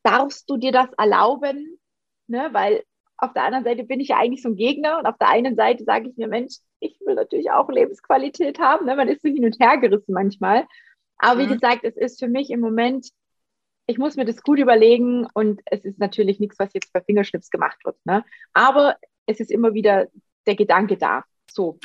darfst du dir das erlauben? Ne? Weil auf der anderen Seite bin ich ja eigentlich so ein Gegner und auf der einen Seite sage ich mir, Mensch, ich will natürlich auch Lebensqualität haben. Ne? Man ist so hin und her gerissen manchmal. Aber wie mhm. gesagt, es ist für mich im Moment ich muss mir das gut überlegen und es ist natürlich nichts, was jetzt per Fingerschnips gemacht wird. Ne? Aber es ist immer wieder der Gedanke da. So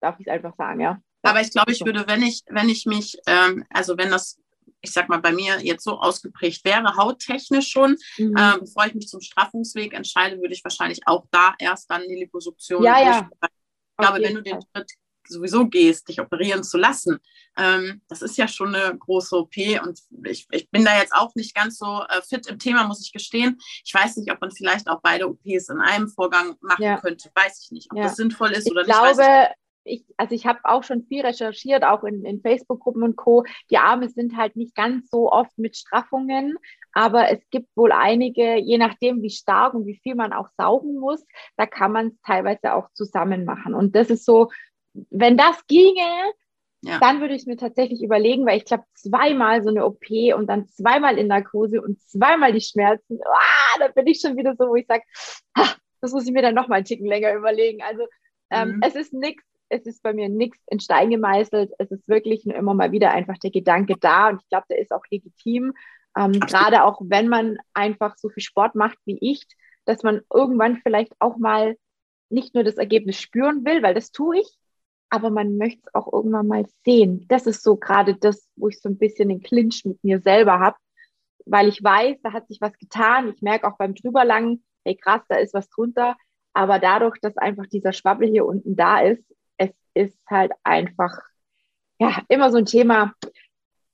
darf ich es einfach sagen, ja. Aber ich glaube, ich würde, wenn ich, wenn ich mich, ähm, also wenn das, ich sag mal, bei mir jetzt so ausgeprägt wäre, hauttechnisch schon, mhm. äh, bevor ich mich zum Straffungsweg entscheide, würde ich wahrscheinlich auch da erst dann die Liposuktion. Ja, ja. Ich glaube, wenn du den Schritt sowieso gehst, dich operieren zu lassen, ähm, das ist ja schon eine große OP und ich, ich bin da jetzt auch nicht ganz so äh, fit im Thema, muss ich gestehen. Ich weiß nicht, ob man vielleicht auch beide OPs in einem Vorgang machen ja. könnte. Weiß ich nicht, ob ja. das sinnvoll ist ich oder nicht. Ich glaube, ich, also ich habe auch schon viel recherchiert, auch in, in Facebook-Gruppen und Co. Die Arme sind halt nicht ganz so oft mit Straffungen, aber es gibt wohl einige, je nachdem, wie stark und wie viel man auch saugen muss, da kann man es teilweise auch zusammen machen. Und das ist so wenn das ginge, ja. dann würde ich mir tatsächlich überlegen, weil ich glaube, zweimal so eine OP und dann zweimal in Narkose und zweimal die Schmerzen, ah, da bin ich schon wieder so, wo ich sage, das muss ich mir dann noch mal einen Ticken länger überlegen. Also ähm, mhm. es ist nichts, es ist bei mir nichts in Stein gemeißelt. Es ist wirklich nur immer mal wieder einfach der Gedanke da und ich glaube, der ist auch legitim. Ähm, Gerade auch wenn man einfach so viel Sport macht wie ich, dass man irgendwann vielleicht auch mal nicht nur das Ergebnis spüren will, weil das tue ich, aber man möchte es auch irgendwann mal sehen. Das ist so gerade das, wo ich so ein bisschen den Clinch mit mir selber habe, weil ich weiß, da hat sich was getan. Ich merke auch beim Drüberlangen, hey krass, da ist was drunter. Aber dadurch, dass einfach dieser Schwabbel hier unten da ist, es ist halt einfach, ja, immer so ein Thema.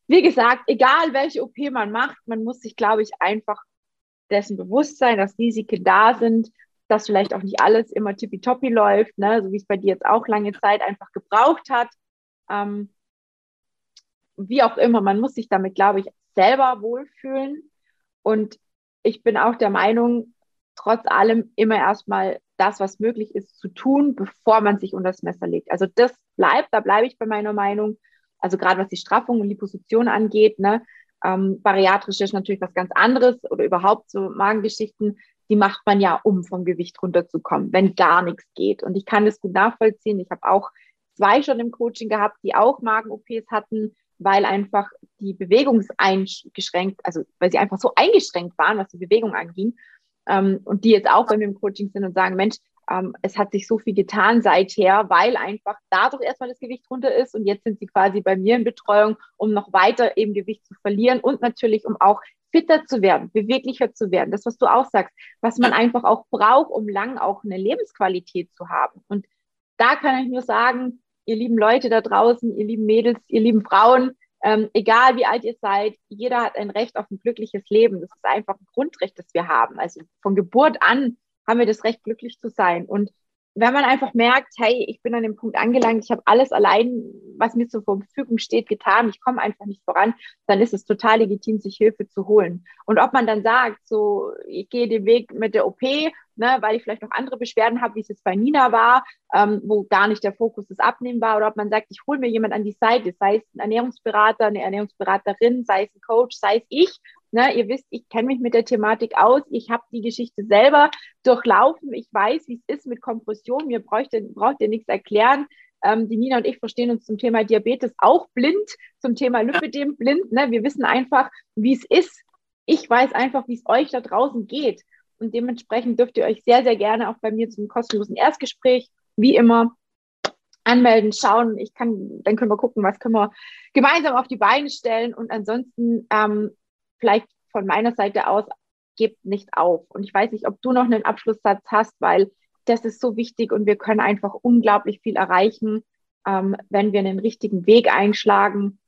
Wie gesagt, egal welche OP man macht, man muss sich, glaube ich, einfach dessen bewusst sein, dass Risiken da sind dass vielleicht auch nicht alles immer tippitoppi läuft, ne? so wie es bei dir jetzt auch lange Zeit einfach gebraucht hat. Ähm, wie auch immer, man muss sich damit, glaube ich, selber wohlfühlen. Und ich bin auch der Meinung, trotz allem immer erstmal das, was möglich ist, zu tun, bevor man sich unter das Messer legt. Also das bleibt, da bleibe ich bei meiner Meinung. Also gerade was die Straffung und Liposition angeht, ne, ähm, bariatrisch ist natürlich was ganz anderes oder überhaupt so Magengeschichten die macht man ja, um vom Gewicht runterzukommen, wenn gar nichts geht. Und ich kann das gut nachvollziehen. Ich habe auch zwei schon im Coaching gehabt, die auch Magen-OPs hatten, weil einfach die Bewegung eingeschränkt, also weil sie einfach so eingeschränkt waren, was die Bewegung anging. Ähm, und die jetzt auch bei mir im Coaching sind und sagen, Mensch, ähm, es hat sich so viel getan seither, weil einfach dadurch erstmal das Gewicht runter ist und jetzt sind sie quasi bei mir in Betreuung, um noch weiter eben Gewicht zu verlieren und natürlich, um auch fitter zu werden, beweglicher zu werden. Das, was du auch sagst, was man einfach auch braucht, um lang auch eine Lebensqualität zu haben. Und da kann ich nur sagen, ihr lieben Leute da draußen, ihr lieben Mädels, ihr lieben Frauen, ähm, egal wie alt ihr seid, jeder hat ein Recht auf ein glückliches Leben. Das ist einfach ein Grundrecht, das wir haben. Also von Geburt an haben wir das Recht, glücklich zu sein. Und wenn man einfach merkt, hey, ich bin an dem Punkt angelangt, ich habe alles allein, was mir zur Verfügung steht, getan, ich komme einfach nicht voran, dann ist es total legitim, sich Hilfe zu holen. Und ob man dann sagt, so, ich gehe den Weg mit der OP, ne, weil ich vielleicht noch andere Beschwerden habe, wie es jetzt bei Nina war, ähm, wo gar nicht der Fokus des Abnehmen war, oder ob man sagt, ich hole mir jemand an die Seite, sei es ein Ernährungsberater, eine Ernährungsberaterin, sei es ein Coach, sei es ich, Ne, ihr wisst, ich kenne mich mit der Thematik aus. Ich habe die Geschichte selber durchlaufen. Ich weiß, wie es ist mit Kompression. Mir braucht ihr, braucht ihr nichts erklären. Ähm, die Nina und ich verstehen uns zum Thema Diabetes auch blind, zum Thema Lipidem blind. Ne? Wir wissen einfach, wie es ist. Ich weiß einfach, wie es euch da draußen geht. Und dementsprechend dürft ihr euch sehr, sehr gerne auch bei mir zum kostenlosen Erstgespräch, wie immer, anmelden, schauen. Ich kann, dann können wir gucken, was können wir gemeinsam auf die Beine stellen. Und ansonsten ähm, vielleicht von meiner Seite aus, gebt nicht auf. Und ich weiß nicht, ob du noch einen Abschlusssatz hast, weil das ist so wichtig und wir können einfach unglaublich viel erreichen, ähm, wenn wir einen richtigen Weg einschlagen.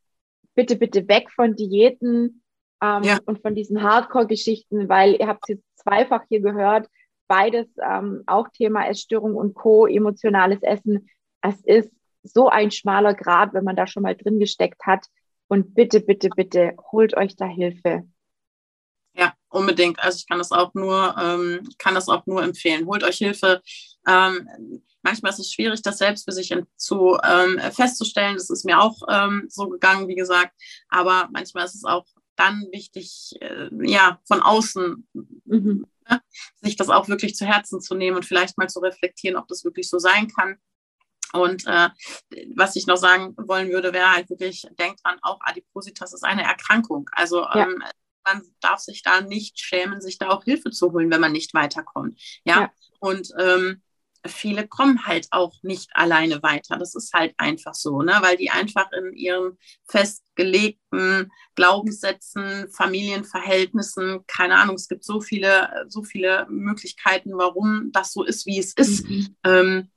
Bitte, bitte weg von Diäten ähm, ja. und von diesen Hardcore-Geschichten, weil ihr habt es jetzt zweifach hier gehört, beides ähm, auch Thema Essstörung und Co., emotionales Essen. Es ist so ein schmaler Grad, wenn man da schon mal drin gesteckt hat. Und bitte, bitte, bitte holt euch da Hilfe. Ja, unbedingt. Also ich kann das auch nur, ähm, kann das auch nur empfehlen. Holt euch Hilfe. Ähm, manchmal ist es schwierig, das selbst für sich zu, ähm, festzustellen. Das ist mir auch ähm, so gegangen, wie gesagt. Aber manchmal ist es auch dann wichtig, äh, ja, von außen mhm. ne, sich das auch wirklich zu Herzen zu nehmen und vielleicht mal zu reflektieren, ob das wirklich so sein kann. Und äh, was ich noch sagen wollen würde, wäre halt wirklich, denkt dran, auch Adipositas ist eine Erkrankung. Also ja. ähm, man darf sich da nicht schämen, sich da auch Hilfe zu holen, wenn man nicht weiterkommt. Ja, ja. und ähm, viele kommen halt auch nicht alleine weiter. Das ist halt einfach so, ne? weil die einfach in ihren festgelegten Glaubenssätzen, Familienverhältnissen, keine Ahnung, es gibt so viele, so viele Möglichkeiten, warum das so ist, wie es ist. Mhm. Ähm,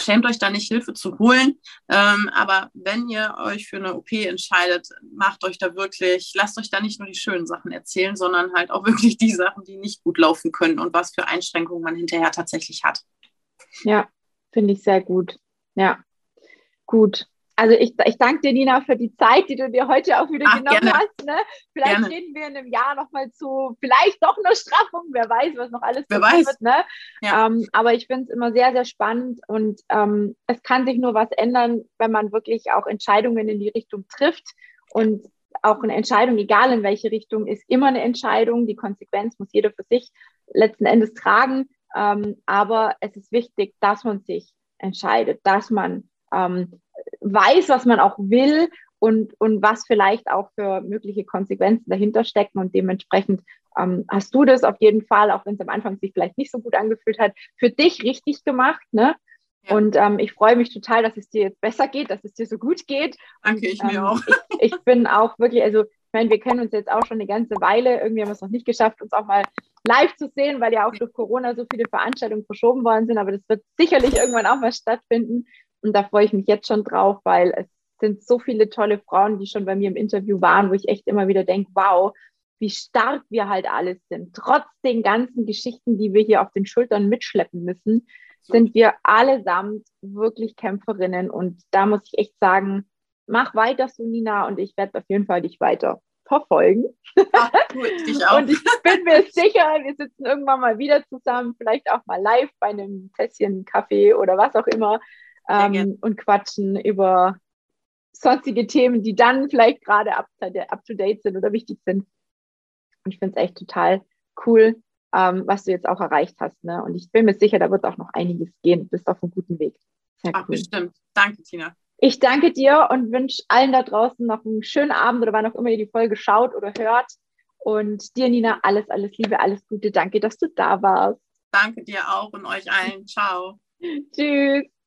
schämt euch da nicht Hilfe zu holen. Ähm, aber wenn ihr euch für eine OP entscheidet, macht euch da wirklich, lasst euch da nicht nur die schönen Sachen erzählen, sondern halt auch (laughs) wirklich die Sachen, die nicht gut laufen können und was für Einschränkungen man hinterher tatsächlich hat. Ja, finde ich sehr gut. Ja, gut. Also ich, ich danke dir, Nina, für die Zeit, die du dir heute auch wieder Ach, genommen gerne. hast. Ne? Vielleicht gerne. reden wir in einem Jahr nochmal zu, vielleicht doch eine Straffung, wer weiß, was noch alles wer weiß. wird. Ne? Ja. Ähm, aber ich finde es immer sehr, sehr spannend und ähm, es kann sich nur was ändern, wenn man wirklich auch Entscheidungen in die Richtung trifft. Und auch eine Entscheidung, egal in welche Richtung, ist immer eine Entscheidung. Die Konsequenz muss jeder für sich letzten Endes tragen. Ähm, aber es ist wichtig, dass man sich entscheidet, dass man ähm, weiß, was man auch will und, und was vielleicht auch für mögliche Konsequenzen dahinter stecken. Und dementsprechend ähm, hast du das auf jeden Fall, auch wenn es am Anfang sich vielleicht nicht so gut angefühlt hat, für dich richtig gemacht. Ne? Ja. Und ähm, ich freue mich total, dass es dir jetzt besser geht, dass es dir so gut geht. Danke, ich mir ähm, auch. Ich, ich, bin auch wirklich, also ich meine, wir kennen uns jetzt auch schon eine ganze Weile. Irgendwie haben wir es noch nicht geschafft, uns auch mal live zu sehen, weil ja auch durch Corona so viele Veranstaltungen verschoben worden sind. Aber das wird sicherlich irgendwann auch mal stattfinden. Und da freue ich mich jetzt schon drauf, weil es sind so viele tolle Frauen, die schon bei mir im Interview waren, wo ich echt immer wieder denke, wow, wie stark wir halt alles sind. Trotz den ganzen Geschichten, die wir hier auf den Schultern mitschleppen müssen, sind wir allesamt wirklich Kämpferinnen. Und da muss ich echt sagen, mach weiter, Sunina, und ich werde auf jeden Fall dich weiter verfolgen. Ach, cool, (laughs) ich auch. Und ich bin mir sicher, wir sitzen irgendwann mal wieder zusammen, vielleicht auch mal live bei einem Tässchen Kaffee oder was auch immer ähm, und quatschen über sonstige Themen, die dann vielleicht gerade up, up to date sind oder wichtig sind. Und ich finde es echt total cool, ähm, was du jetzt auch erreicht hast. Ne? Und ich bin mir sicher, da wird auch noch einiges gehen. Du bist auf einem guten Weg. Sehr Ach, cool. bestimmt. Danke, Tina. Ich danke dir und wünsche allen da draußen noch einen schönen Abend oder wann auch immer ihr die Folge schaut oder hört. Und dir, Nina, alles, alles Liebe, alles Gute. Danke, dass du da warst. Danke dir auch und euch allen. Ciao. (laughs) Tschüss.